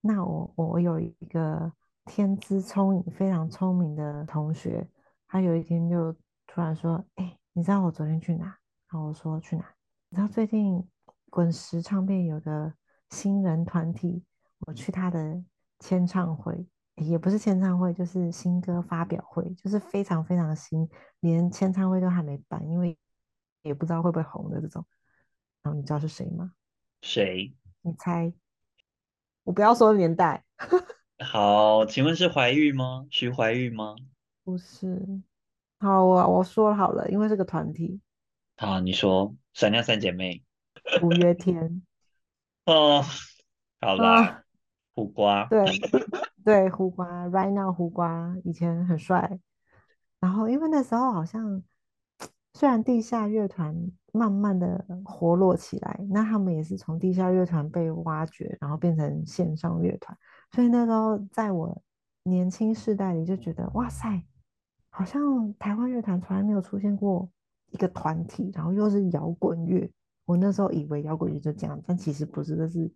那我我有一个天资聪颖、非常聪明的同学，他有一天就突然说：“哎、你知道我昨天去哪？”然后我说：“去哪？”你知道最近滚石唱片有个新人团体，我去他的签唱会，也不是签唱会，就是新歌发表会，就是非常非常新，连签唱会都还没办，因为也不知道会不会红的这种。然后你知道是谁吗？谁？你猜？我不要说年代，好，请问是怀玉吗？徐怀玉吗？不是。好，我我说好了，因为是个团体，好，你说闪亮三姐妹。五月天 哦，好啦，啊，苦瓜。对 对，胡瓜，right now 胡瓜以前很帅，然后因为那时候好像虽然地下乐团慢慢的活络起来，那他们也是从地下乐团被挖掘，然后变成线上乐团，所以那时候在我年轻世代里就觉得，哇塞，好像台湾乐坛从来没有出现过一个团体，然后又是摇滚乐。我那时候以为摇滚乐就这样，但其实不是，这是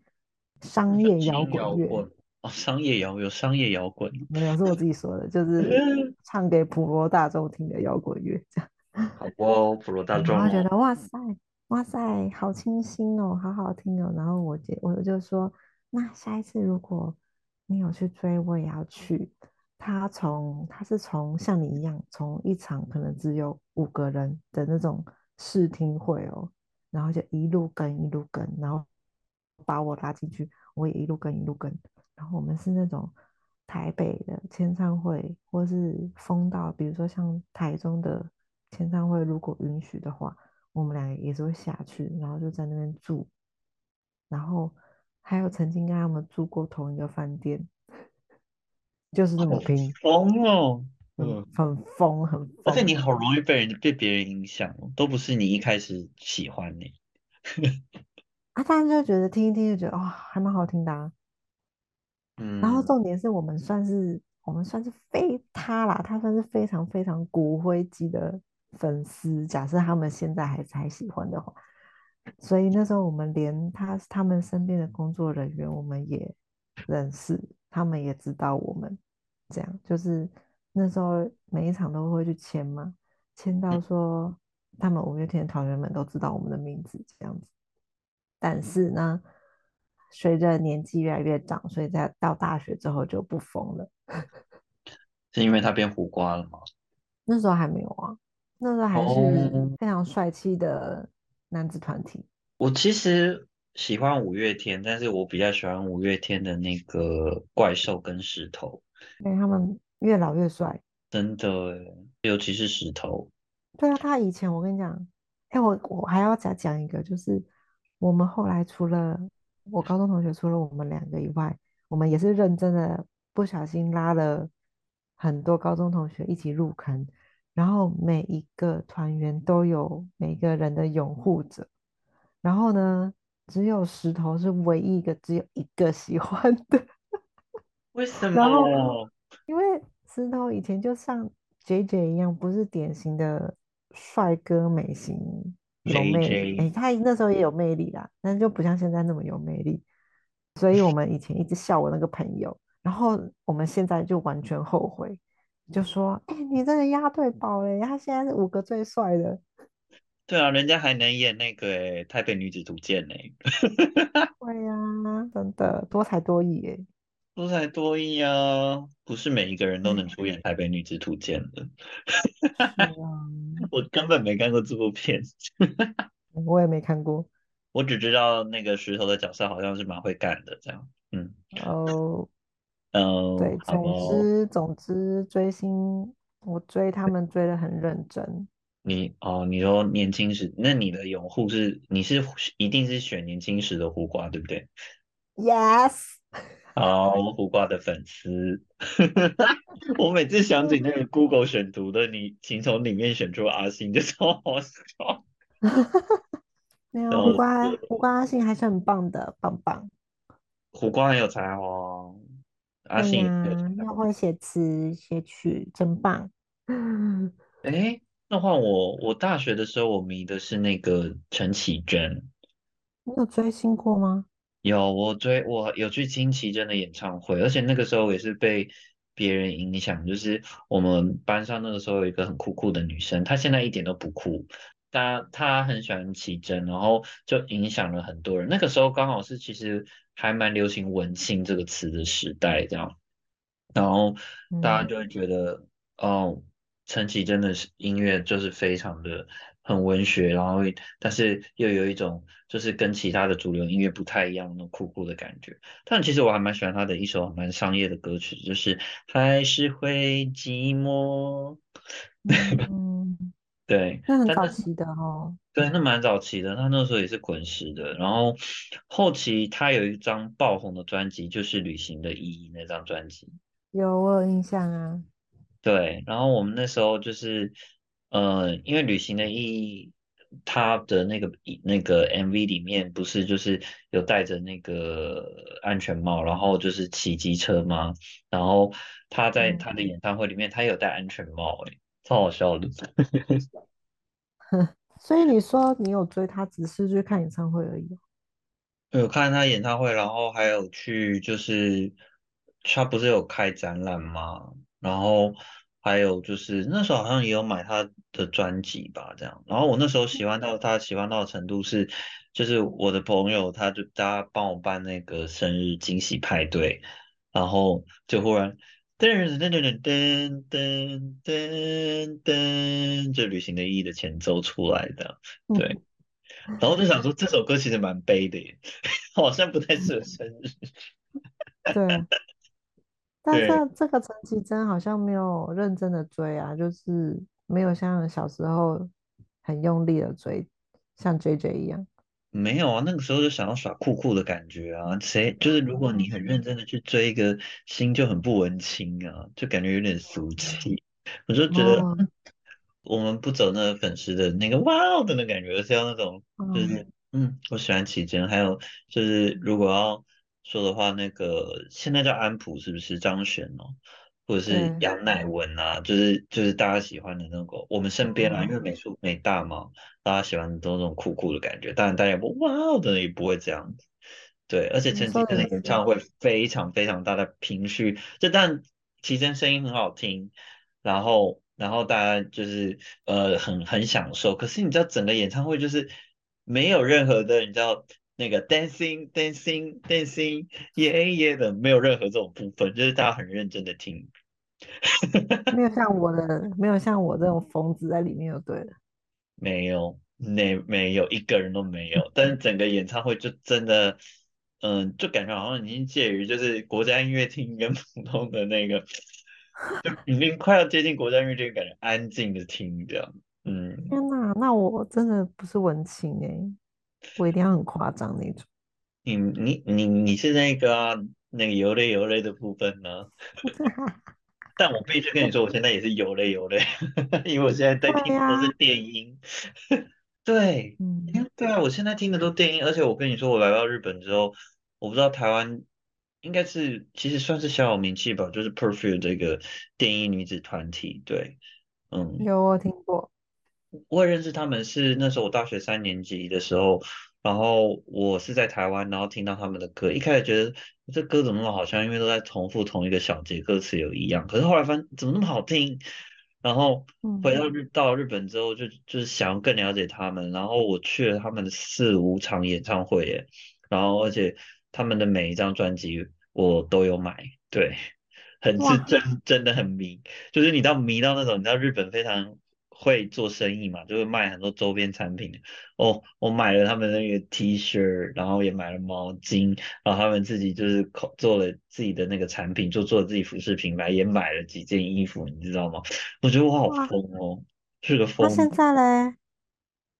商业摇滚乐。商业摇有商业摇滚。没有，是我自己说的，就是 唱给普罗大众听的摇滚乐这样。好哦，普罗大众哦。然后觉得哇塞，哇塞，好清新哦，好好听哦。然后我就我就说，那下一次如果你有去追，我也要去。他从他是从像你一样，从一场可能只有五个人的那种试听会哦，然后就一路跟一路跟，然后把我拉进去，我也一路跟一路跟。然后我们是那种台北的签唱会，或是封到，比如说像台中的签唱会，如果允许的话，我们两个也是会下去，然后就在那边住，然后还有曾经跟他们住过同一个饭店，就是这么拼，疯哦。很嗯，很疯，很疯。而且你好容易被人被别人影响哦，都不是你一开始喜欢你。啊，当然就觉得听一听就觉得哇、还蛮好听的啊。然后，重点是我们算是我们算是非他啦，他算是非常非常骨灰级的粉丝。假设他们现在还还喜欢的话，所以那时候我们连他他们身边的工作人员我们也认识，他们也知道我们这样，就是那时候每一场都会去签嘛，签到说他们五月天团员们都知道我们的名字这样子。但是呢，随着年纪越来越长，所以在到大学之后就不疯了。是因为他变胡瓜了吗？那时候还没有啊，那时候还是哦，非常帅气的男子团体。我其实喜欢五月天，但是我比较喜欢五月天的那个怪兽跟石头，因为他们越老越帅。真的，尤其是石头。对啊，他以前我跟你讲，哎，我我还要再讲一个，就是我们后来除了我高中同学，除了我们两个以外，我们也是认真的，不小心拉了很多高中同学一起入坑，然后每一个团员都有每个人的拥护者，然后呢，只有石头是唯一一个只有一个喜欢的，为什然后么？因为石头以前就像 JJ 一样，不是典型的帅哥美型，有魅力。哎他那时候也有魅力啦，但是就不像现在那么有魅力。所以我们以前一直笑我那个朋友，然后我们现在就完全后悔，就说：“哎，你真的押对宝嘞！他现在是五个最帅的。”对啊，人家还能演那个诶《台北女子图鉴》呢，对呀，真的多才多艺哎。多才多艺啊，不是每一个人都能出演《台北女子图鉴》的。我根本没看过这部片，我也没看过。我只知道那个石头的角色好像是蛮会干的，这样。嗯哦，嗯，对，总哦，之总之追星，我追他们追的很认真。你哦，你说年轻时，那你的拥护是你是一定是选年轻时的胡瓜，对不对？Yes，好，胡瓜的粉丝，我每次想起那个 Google 选图的你，请从里面选出阿信，就超好笑。没有胡瓜，胡瓜阿信还是很棒的，棒棒。胡瓜很有才华哦，阿信也很有呀，才华。又会写词写曲，真棒。诶，那换我，我大学的时候我迷的是那个陈绮贞，你有追星过吗？有我追我有去听奇珍的演唱会，而且那个时候也是被别人影响，就是我们班上那个时候有一个很酷酷的女生，她现在一点都不酷，她她很喜欢奇珍，然后就影响了很多人。那个时候刚好是其实还蛮流行“文青”这个词的时代，这样。然后大家嗯就会觉得，哦，陈绮贞的是音乐就是非常的很文学，然后但是又有一种就是跟其他的主流音乐不太一样那种酷酷的感觉。但其实我还蛮喜欢他的一首蛮商业的歌曲，就是还是会寂寞。嗯，对，那很早期的哦。对，那蛮早期的，他那时候也是滚石的，然后后期他有一张爆红的专辑，就是《旅行的意义》那张专辑。有，我有印象啊。对，然后我们那时候就是，呃，因为旅行的意义，它的那个那个 MV 里面不是就是有戴着那个安全帽，然后就是骑机车吗？然后他在嗯，他的演唱会里面，他有戴安全帽，诶，超好笑的。所以你说你有追他，只是去看演唱会而已哦。有看他演唱会，然后还有去就是他不是有开展览吗？然后还有就是那时候好像也有买他的专辑吧，这样。然后我那时候喜欢到他喜欢到的程度是，就是我的朋友他就大家帮我办那个生日惊喜派对，然后就忽然噔噔噔噔噔噔噔，就《旅行的意义》的前奏出来的，对。然后就想说这首歌其实蛮悲的，好像不太适合生日。对。但是，这个陈绮贞好像没有认真的追啊，就是没有像小时候很用力的追，像 JJ 一样。没有啊，那个时候就想要耍酷酷的感觉啊。谁就是如果你很认真的去追一个星，就很不文青啊，就感觉有点俗气。我就觉得哦，我们不走那个粉丝的那个哇哦的那感觉，而是要那种就嗯，是嗯，我喜欢奇珍，还有就是如果要说的话，那个现在叫安普是不是？张悬哦，或者是，杨乃文啊，就是就是大家喜欢的那个我们身边啊，因为嗯，美术美大嘛，大家喜欢的都是那种酷酷的感觉，当然大家不哇哦的也不会这样子。对，而且陈绮贞的演唱会非常非常大的频序，就但其实声音很好听，然后然后大家就是呃很很享受，可是你知道整个演唱会就是没有任何的你知道那个 dancing dancing dancing 耶耶的，没有任何这种部分，就是大家很认真的听，没有像我的，没有像我这种疯子在里面就对了。没有。没没有一个人都没有，但是整个演唱会就真的，嗯，就感觉好像已经介于就是国家音乐厅跟普通的那个，就已经快要接近国家音乐厅，感觉安静的听这样，嗯，天哪，那我真的不是文青哎，我一定要很夸张那种。你你你你是那个啊，那个游泪游泪的部分呢？但我必须跟你说，我现在也是游泪游泪，因为我现在在听的都是电音。对，嗯，对啊，我现在听的都电音，而且我跟你说，我来到日本之后，我不知道台湾应该是其实算是小有名气吧，就是 Perfume 这个电音女子团体。对，嗯，有我听过。我也认识他们是那时候我大学三年级的时候，然后我是在台湾，然后听到他们的歌，一开始觉得这歌怎么那么好像，因为都在重复同一个小节，歌词有一样，可是后来发现怎么那么好听，然后回嗯，到日到日本之后就就是想要更了解他们，然后我去了他们的四五场演唱会耶，然后而且他们的每一张专辑我都有买，对，很是哇真真的很迷。就是你知道迷到那种，你知道日本非常会做生意嘛，就会卖很多周边产品。哦，我买了他们那个 T 恤，然后也买了毛巾，然后他们自己就是口做了自己的那个产品，就做了自己服饰品牌，也买了几件衣服，你知道吗？我觉得我好，疯哦，是个疯。那现在嘞？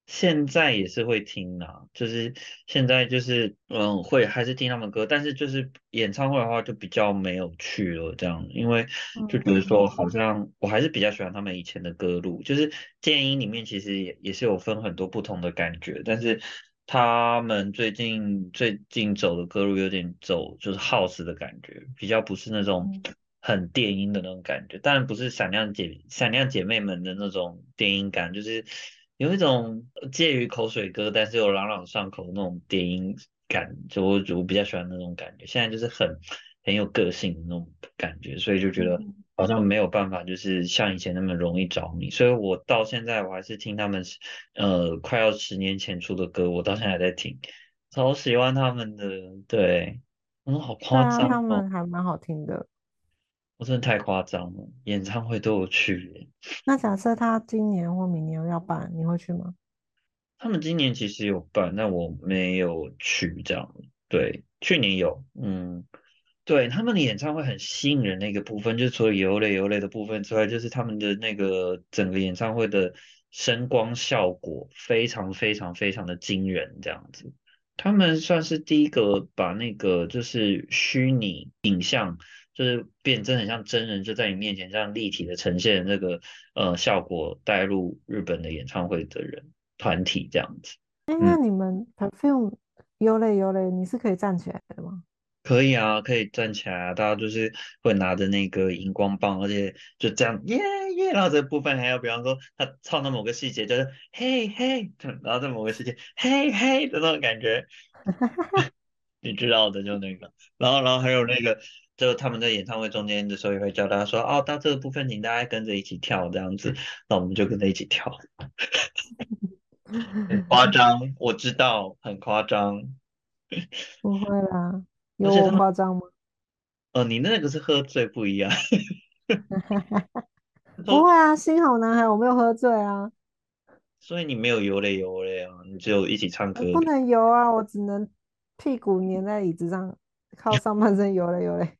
现在也是会听啊，就是现在就是嗯会还是听他们歌，但是就是演唱会的话就比较没有去了这样，因为就觉得说好嗯像我还是比较喜欢他们以前的歌路，就是电音里面其实也也是有分很多不同的感觉，但是他们最近最近走的歌路有点走就是 house 的感觉，比较不是那种嗯。很电音的那种感觉，当然不是闪亮姐闪亮姐妹们的那种电音感，就是有一种介于口水歌，但是又朗朗上口的那种电音感，就我我比较喜欢那种感觉。现在就是很很有个性的那种感觉，所以就觉得嗯，好像没有办法，就是像以前那么容易着迷。所以我到现在我还是听他们呃快要十年前出的歌，我到现在还在听，超喜欢他们的。对，嗯，好夸张哦。们还蛮好听的。我真的太夸张了，演唱会都有去耶那假设他今年或明年要办，你会去吗？他们今年其实有办，但我没有去这样。对，去年有，嗯，对，他们的演唱会很吸引人的一个部分，就是除了有泪有泪的部分之外，就是他们的那个整个演唱会的声光效果非常非常非常的惊人，这样子。他们算是第一个把那个就是虚拟影像，就是变真的很像真人就在你面前这样立体的呈现那个呃效果带入日本的演唱会的人团体这样子。哎，那嗯，你们 Perfume 有嘞有嘞，你是可以站起来的吗？可以啊，可以站起来啊，大家就是会拿着那个荧光棒，而且就这样耶耶，然后这部分还有，比方说他唱到某个细节就是嘿嘿，然后在某个细节嘿嘿的那种感觉，你知道的就那个，然后然后还有那个，就他们在演唱会中间的时候也会教大家说，哦，到这个部分请大家跟着一起跳这样子，那我们就跟着一起跳，很夸张，我知道很夸张，不会啦，有我夸张吗？呃，你那个是喝醉不一样，不会啊，幸好男孩，我没有喝醉啊，所以你没有游嘞游嘞啊，你只有一起唱歌。不能游啊，我只能屁股粘在椅子上，靠上半身游嘞游嘞。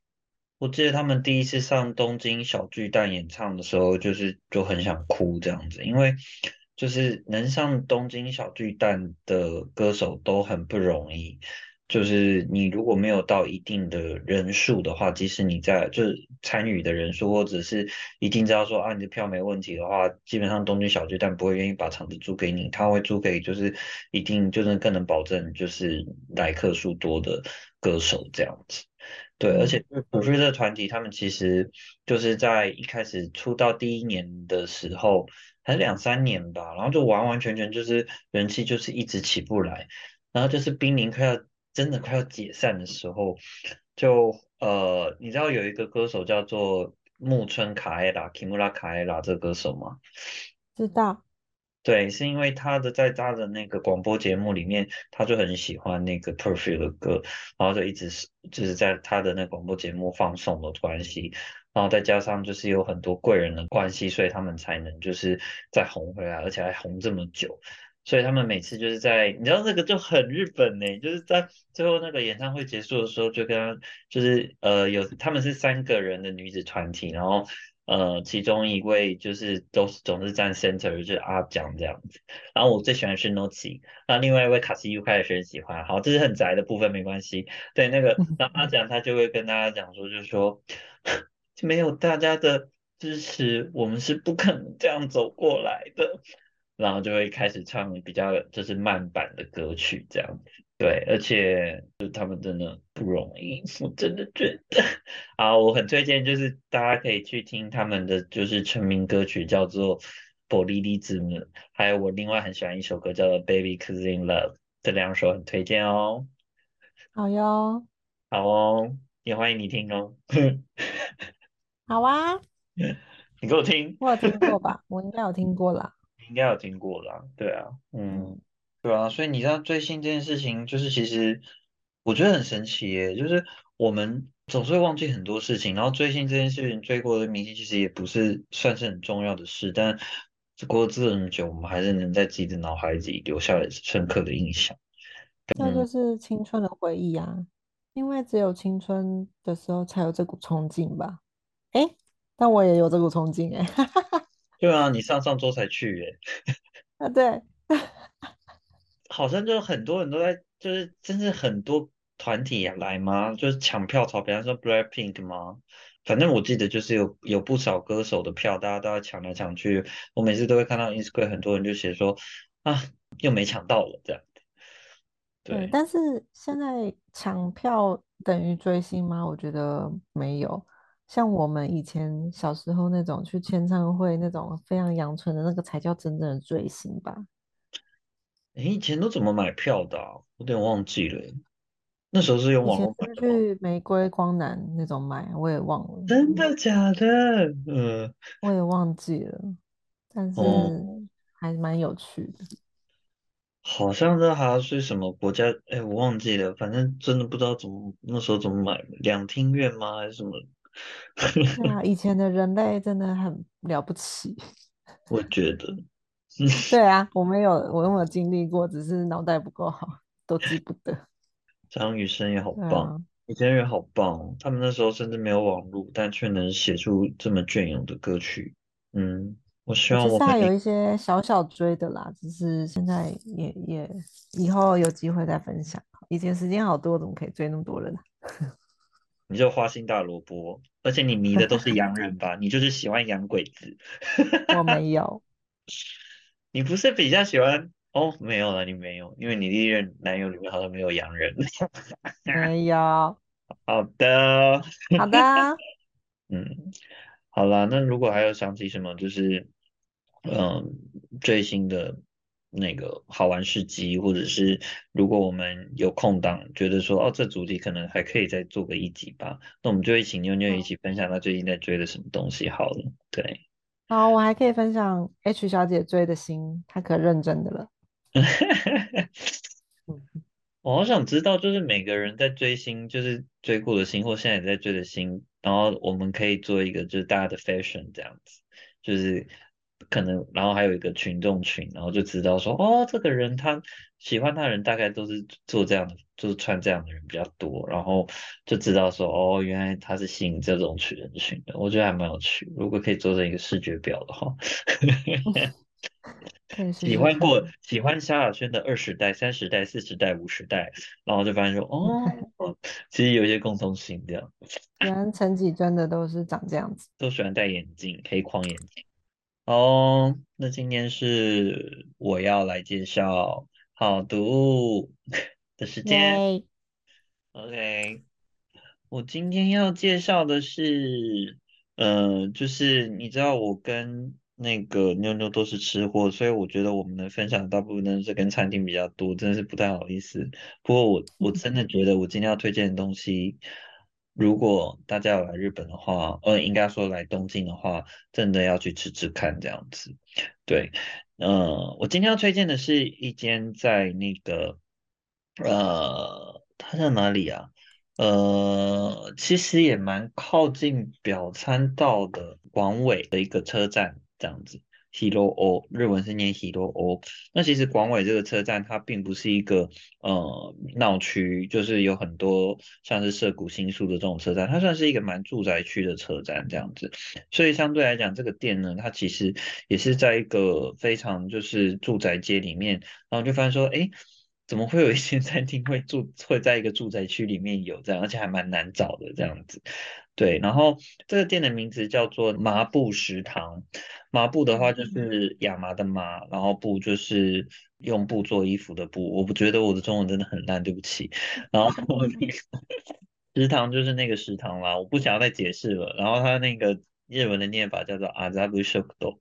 我记得他们第一次上东京小巨蛋演唱的时候，就是就很想哭这样子，因为就是能上东京小巨蛋的歌手都很不容易。就是你如果没有到一定的人数的话，即使你在就是参与的人数，或者是一定知道说啊你的票没问题的话，基本上东京小巨蛋不会愿意把场子租给你，他会租给就是一定就是更能保证就是来客数多的歌手这样子。对，而嗯，且普瑞这个团体，他们其实就是在一开始出道第一年的时候，还是两三年吧，然后就完完全全就是人气就是一直起不来，然后就是濒临快要真的快要解散的时候，就呃，你知道有一个歌手叫做木村卡艾拉 （Kimura 卡艾拉）这个歌手吗？知道。对，是因为他的在他的那个广播节目里面，他就很喜欢那个 Perfume 的歌，然后就一直是就是在他的那广播节目放送的关系，然后再加上就是有很多贵人的关系，所以他们才能就是再红回来，而且还红这么久。所以他们每次就是在，你知道那个就很日本呢，就是在最后那个演唱会结束的时候，就跟他就是呃有他们是三个人的女子团体，然后呃其中一位就是都是总是站 center 就是阿蒋这样子，然后我最喜欢是 Noci，那另外一位卡西 U 开始很喜欢，好，这是很宅的部分没关系，对那个那阿蒋他就会跟大家讲说，就是说 没有大家的支持，我们是不可能这样走过来的。然后就会开始唱比较就是慢版的歌曲这样子，对，而且就他们真的不容易，我真的觉得，啊，我很推荐，就是大家可以去听他们的就是成名歌曲叫做《波莉莉之母》，还有我另外很喜欢一首歌叫做《Baby c o u s i n Love》，这两首很推荐哦。好哟，好哦，也欢迎你听哦。好啊，你给我听，我有听过吧？我应该有听过啦。应该有听过啦，对啊，嗯，对啊，所以你知道追星这件事情，就是其实我觉得很神奇耶，就是我们总是会忘记很多事情，然后追星这件事情，追过的明星其实也不是算是很重要的事，但过了这么久，我们还是能在自己的脑海里留下了深刻的印象。这就是青春的回忆啊，因为只有青春的时候才有这股冲劲吧？哎，但我也有这股冲劲哎。对啊，你上上周才去耶。啊，对，好像就很多人都在，就是真是很多团体也来吗？就是抢票潮，比方说 Blackpink 吗？反正我记得就是有有不少歌手的票，大家都要抢来抢去。我每次都会看到 Instagram 很多人就写说啊，又没抢到了这样。对，但是现在抢票等于追星吗？我觉得没有。像我们以前小时候那种去签唱会那种非常阳春的那个才叫真正的追星吧？哎，以前都怎么买票的？有点忘记了。那时候是用网络买去玫瑰光南那种买，我也忘了。真的假的？嗯，我也忘记了，但是还蛮有趣的。好像是还是什么国家？哎，我忘记了。反正真的不知道怎么那时候怎么买两厅院吗？还是什么？对啊，以前的人类真的很了不起。我觉得，对啊，我没有，我有没有经历过？只是脑袋不够好，都记不得。张雨生也好棒，以前人好棒，他们那时候甚至没有网络，但却能写出这么隽永的歌曲。嗯，我希望我还有一些小小追的啦，只是现在也也以后有机会再分享。以前时间好多，怎么可以追那么多人？你就花心大萝卜，而且你迷的都是洋人吧？你就是喜欢洋鬼子。我没有，你不是比较喜欢？哦，没有了，你没有，因为你第一任男友里面好像没有洋人。没有。好的，好的。嗯，好了，那如果还有想起什么，就是嗯，最新的。那个好玩事迹，或者是如果我们有空档，觉得说哦，这主题可能还可以再做个一集吧，那我们就会请妞妞一起分享她最近在追的什么东西好了。对，好，我还可以分享 H 小姐追的星，她可认真的了。我好想知道，就是每个人在追星，就是追过的星，或现在在追的星，然后我们可以做一个就是大家的 fashion 这样子，就是。可能，然后还有一个群众群，然后就知道说，哦，这个人他喜欢他的人大概都是做这样的，就是穿这样的人比较多，然后就知道说，哦，原来他是吸引这种群人群的，我觉得还蛮有趣。如果可以做成一个视觉表的话，喜欢过喜欢萧亚轩的二十代、三十代、四十代、五十代，然后就发现说，哦，其实有一些共同性这样。原来陈绮贞的都是长这样子，都喜欢戴眼镜，黑框眼镜。哦，那今天是我要来介绍好读的时间。OK，我今天要介绍的是，呃，就是你知道我跟那个妞妞都是吃货，所以我觉得我们的分享大部分都是跟餐厅比较多，真的是不太好意思。不过我 我真的觉得我今天要推荐的东西。如果大家有来日本的话，呃，应该说来东京的话，真的要去吃吃看这样子。对，呃，我今天要推荐的是一间在那个，呃，它在哪里啊？呃，其实也蛮靠近表参道的广尾的一个车站这样子。hiroo，日文是念 hiroo。那其实广尾这个车站它并不是一个呃闹区，就是有很多像是涉谷新宿的这种车站，它算是一个蛮住宅区的车站这样子。所以相对来讲，这个店呢，它其实也是在一个非常就是住宅街里面，然后就发现说，哎。怎么会有一些 餐厅会住会在一个住宅区里面有这样，而且还蛮难找的这样子。对，然后这个店的名字叫做麻布食堂。麻布的话就是亚麻的麻，然后布就是用布做衣服的布。我不觉得我的中文真的很烂，对不起。然后 食堂就是那个食堂啦，我不想要再解释了。然后它那个日文的念法叫做阿扎布修克多。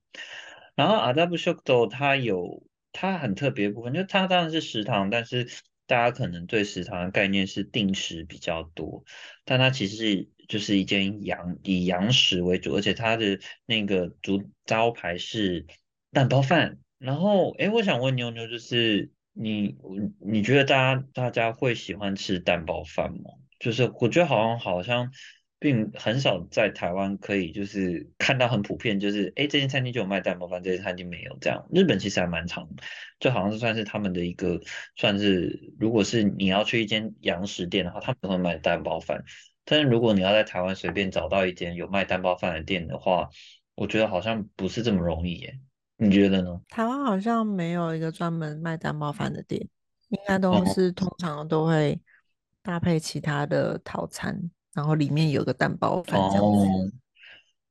然后阿扎布修克多它有。它很特别部分，就它当然是食堂，但是大家可能对食堂的概念是定时比较多，但它其实就是一间洋以洋食为主，而且它的那个主招牌是蛋包饭。然后，哎，我想问妞妞，就是你你觉得大家大家会喜欢吃蛋包饭吗？就是我觉得好像好像。并很少在台湾可以就是看到很普遍，就是哎，这间餐厅就有卖蛋包饭，这间餐厅没有这样。日本其实还蛮长，就好像是算是他们的一个，算是如果是你要去一间洋食店的话，他们会卖蛋包饭。但是如果你要在台湾随便找到一间有卖蛋包饭的店的话，我觉得好像不是这么容易耶。你觉得呢？台湾好像没有一个专门卖蛋包饭的店，应该都是通常都会搭配其他的套餐。然后里面有个蛋包饭这样子，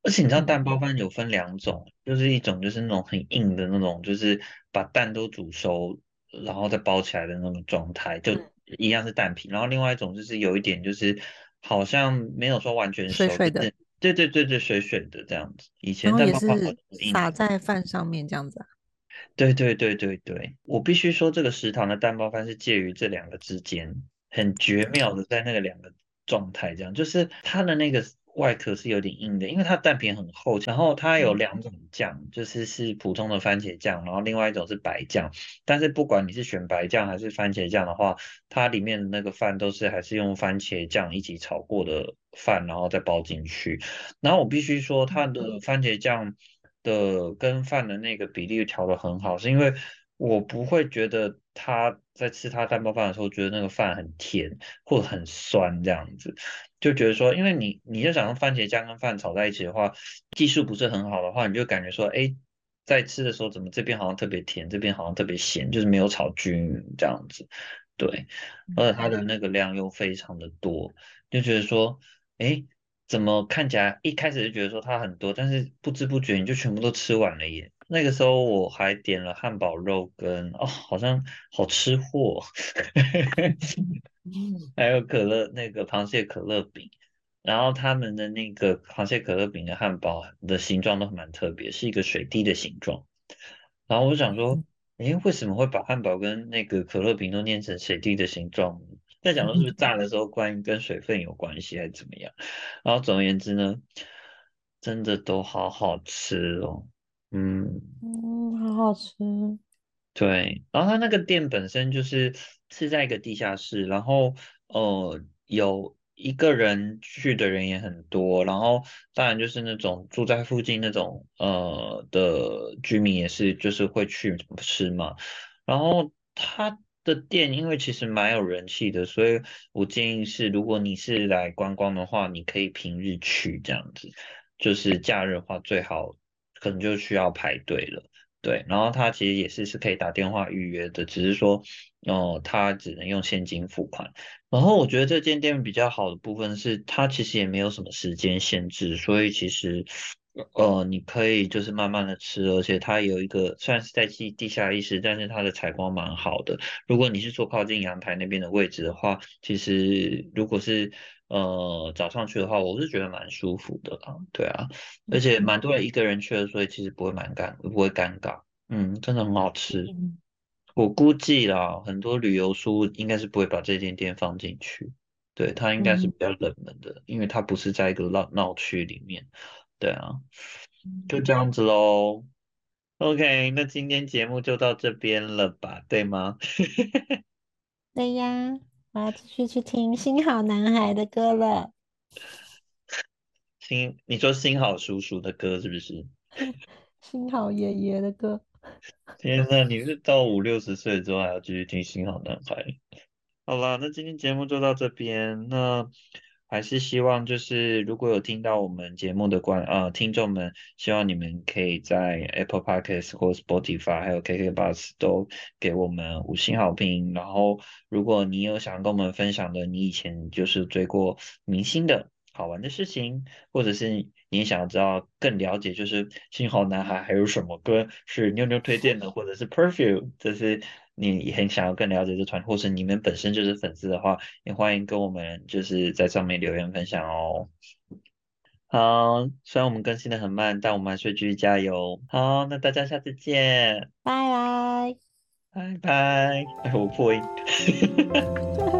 而且你知道蛋包饭有分两种，就是一种就是那种很硬的那种，就是把蛋都煮熟然后再包起来的那种状态，就一样是蛋皮。然后另外一种就是有一点就是好像没有说完全水水的，对对对对，水水的这样子。以前蛋包饭撒在饭上面这样子啊？对对对对对，我必须说这个食堂的蛋包饭是介于这两个之间，很绝妙的在那个两个。状态这样，就是它的那个外壳是有点硬的，因为它蛋皮很厚。然后它有两种酱，就是是普通的番茄酱，然后另外一种是白酱。但是不管你是选白酱还是番茄酱的话，它里面的那个饭都是还是用番茄酱一起炒过的饭，然后再包进去。然后我必须说，它的番茄酱的跟饭的那个比例调的很好，是因为。我不会觉得他在吃他蛋包饭的时候，觉得那个饭很甜或者很酸这样子，就觉得说，因为你你就想用番茄酱跟饭炒在一起的话，技术不是很好的话，你就感觉说，哎，在吃的时候怎么这边好像特别甜，这边好像特别咸，就是没有炒均匀这样子，对，而且它的那个量又非常的多，就觉得说，哎，怎么看起来一开始就觉得说它很多，但是不知不觉你就全部都吃完了耶。那个时候我还点了汉堡肉跟哦，好像好吃货，还有可乐那个螃蟹可乐饼，然后他们的那个螃蟹可乐饼的汉堡的形状都蛮特别，是一个水滴的形状。然后我想说，诶，为什么会把汉堡跟那个可乐饼都捏成水滴的形状？在讲说是不是炸的时候关跟水分有关系，还是怎么样？然后总而言之呢，真的都好好吃哦。嗯嗯，好好吃。对，然后它那个店本身就是是在一个地下室，然后呃有一个人去的人也很多，然后当然就是那种住在附近那种呃的居民也是就是会去吃嘛。然后它的店因为其实蛮有人气的，所以我建议是如果你是来观光的话，你可以平日去这样子，就是假日的话最好。可能就需要排队了，对，然后他其实也是是可以打电话预约的，只是说，哦，他只能用现金付款。然后我觉得这间店比较好的部分是，它其实也没有什么时间限制，所以其实，呃，你可以就是慢慢的吃，而且它有一个虽然是在地地下意识，但是它的采光蛮好的。如果你是坐靠近阳台那边的位置的话，其实如果是呃，早上去的话，我是觉得蛮舒服的啊，对啊，而且蛮多人一个人去的，所以其实不会蛮尴，不会尴尬，嗯，真的很好吃。我估计啦，很多旅游书应该是不会把这间店放进去，对，它应该是比较冷门的，因为它不是在一个闹闹区里面，对啊，就这样子喽。OK，那今天节目就到这边了吧，对吗？对呀。我要继续去听《新好男孩》的歌了。新，你说新好叔叔的歌是不是？新好爷爷的歌。天呐，你是到五六十岁之后还要继续听《新好男孩》？好啦，那今天节目就到这边。那还是希望就是如果有听到我们节目的观呃听众们，希望你们可以在 Apple Podcast 或 Spotify 还有 KK Bus 都给我们五星好评。然后，如果你有想跟我们分享的，你以前就是追过明星的好玩的事情，或者是你想要知道更了解，就是幸好男孩还有什么歌是妞妞推荐的，或者是 Perfume，这是。你很想要更了解这团，或是你们本身就是粉丝的话，也欢迎跟我们就是在上面留言分享哦。好，虽然我们更新的很慢，但我们还是继续加油。好，那大家下次见，拜拜，拜拜。哎，我破音。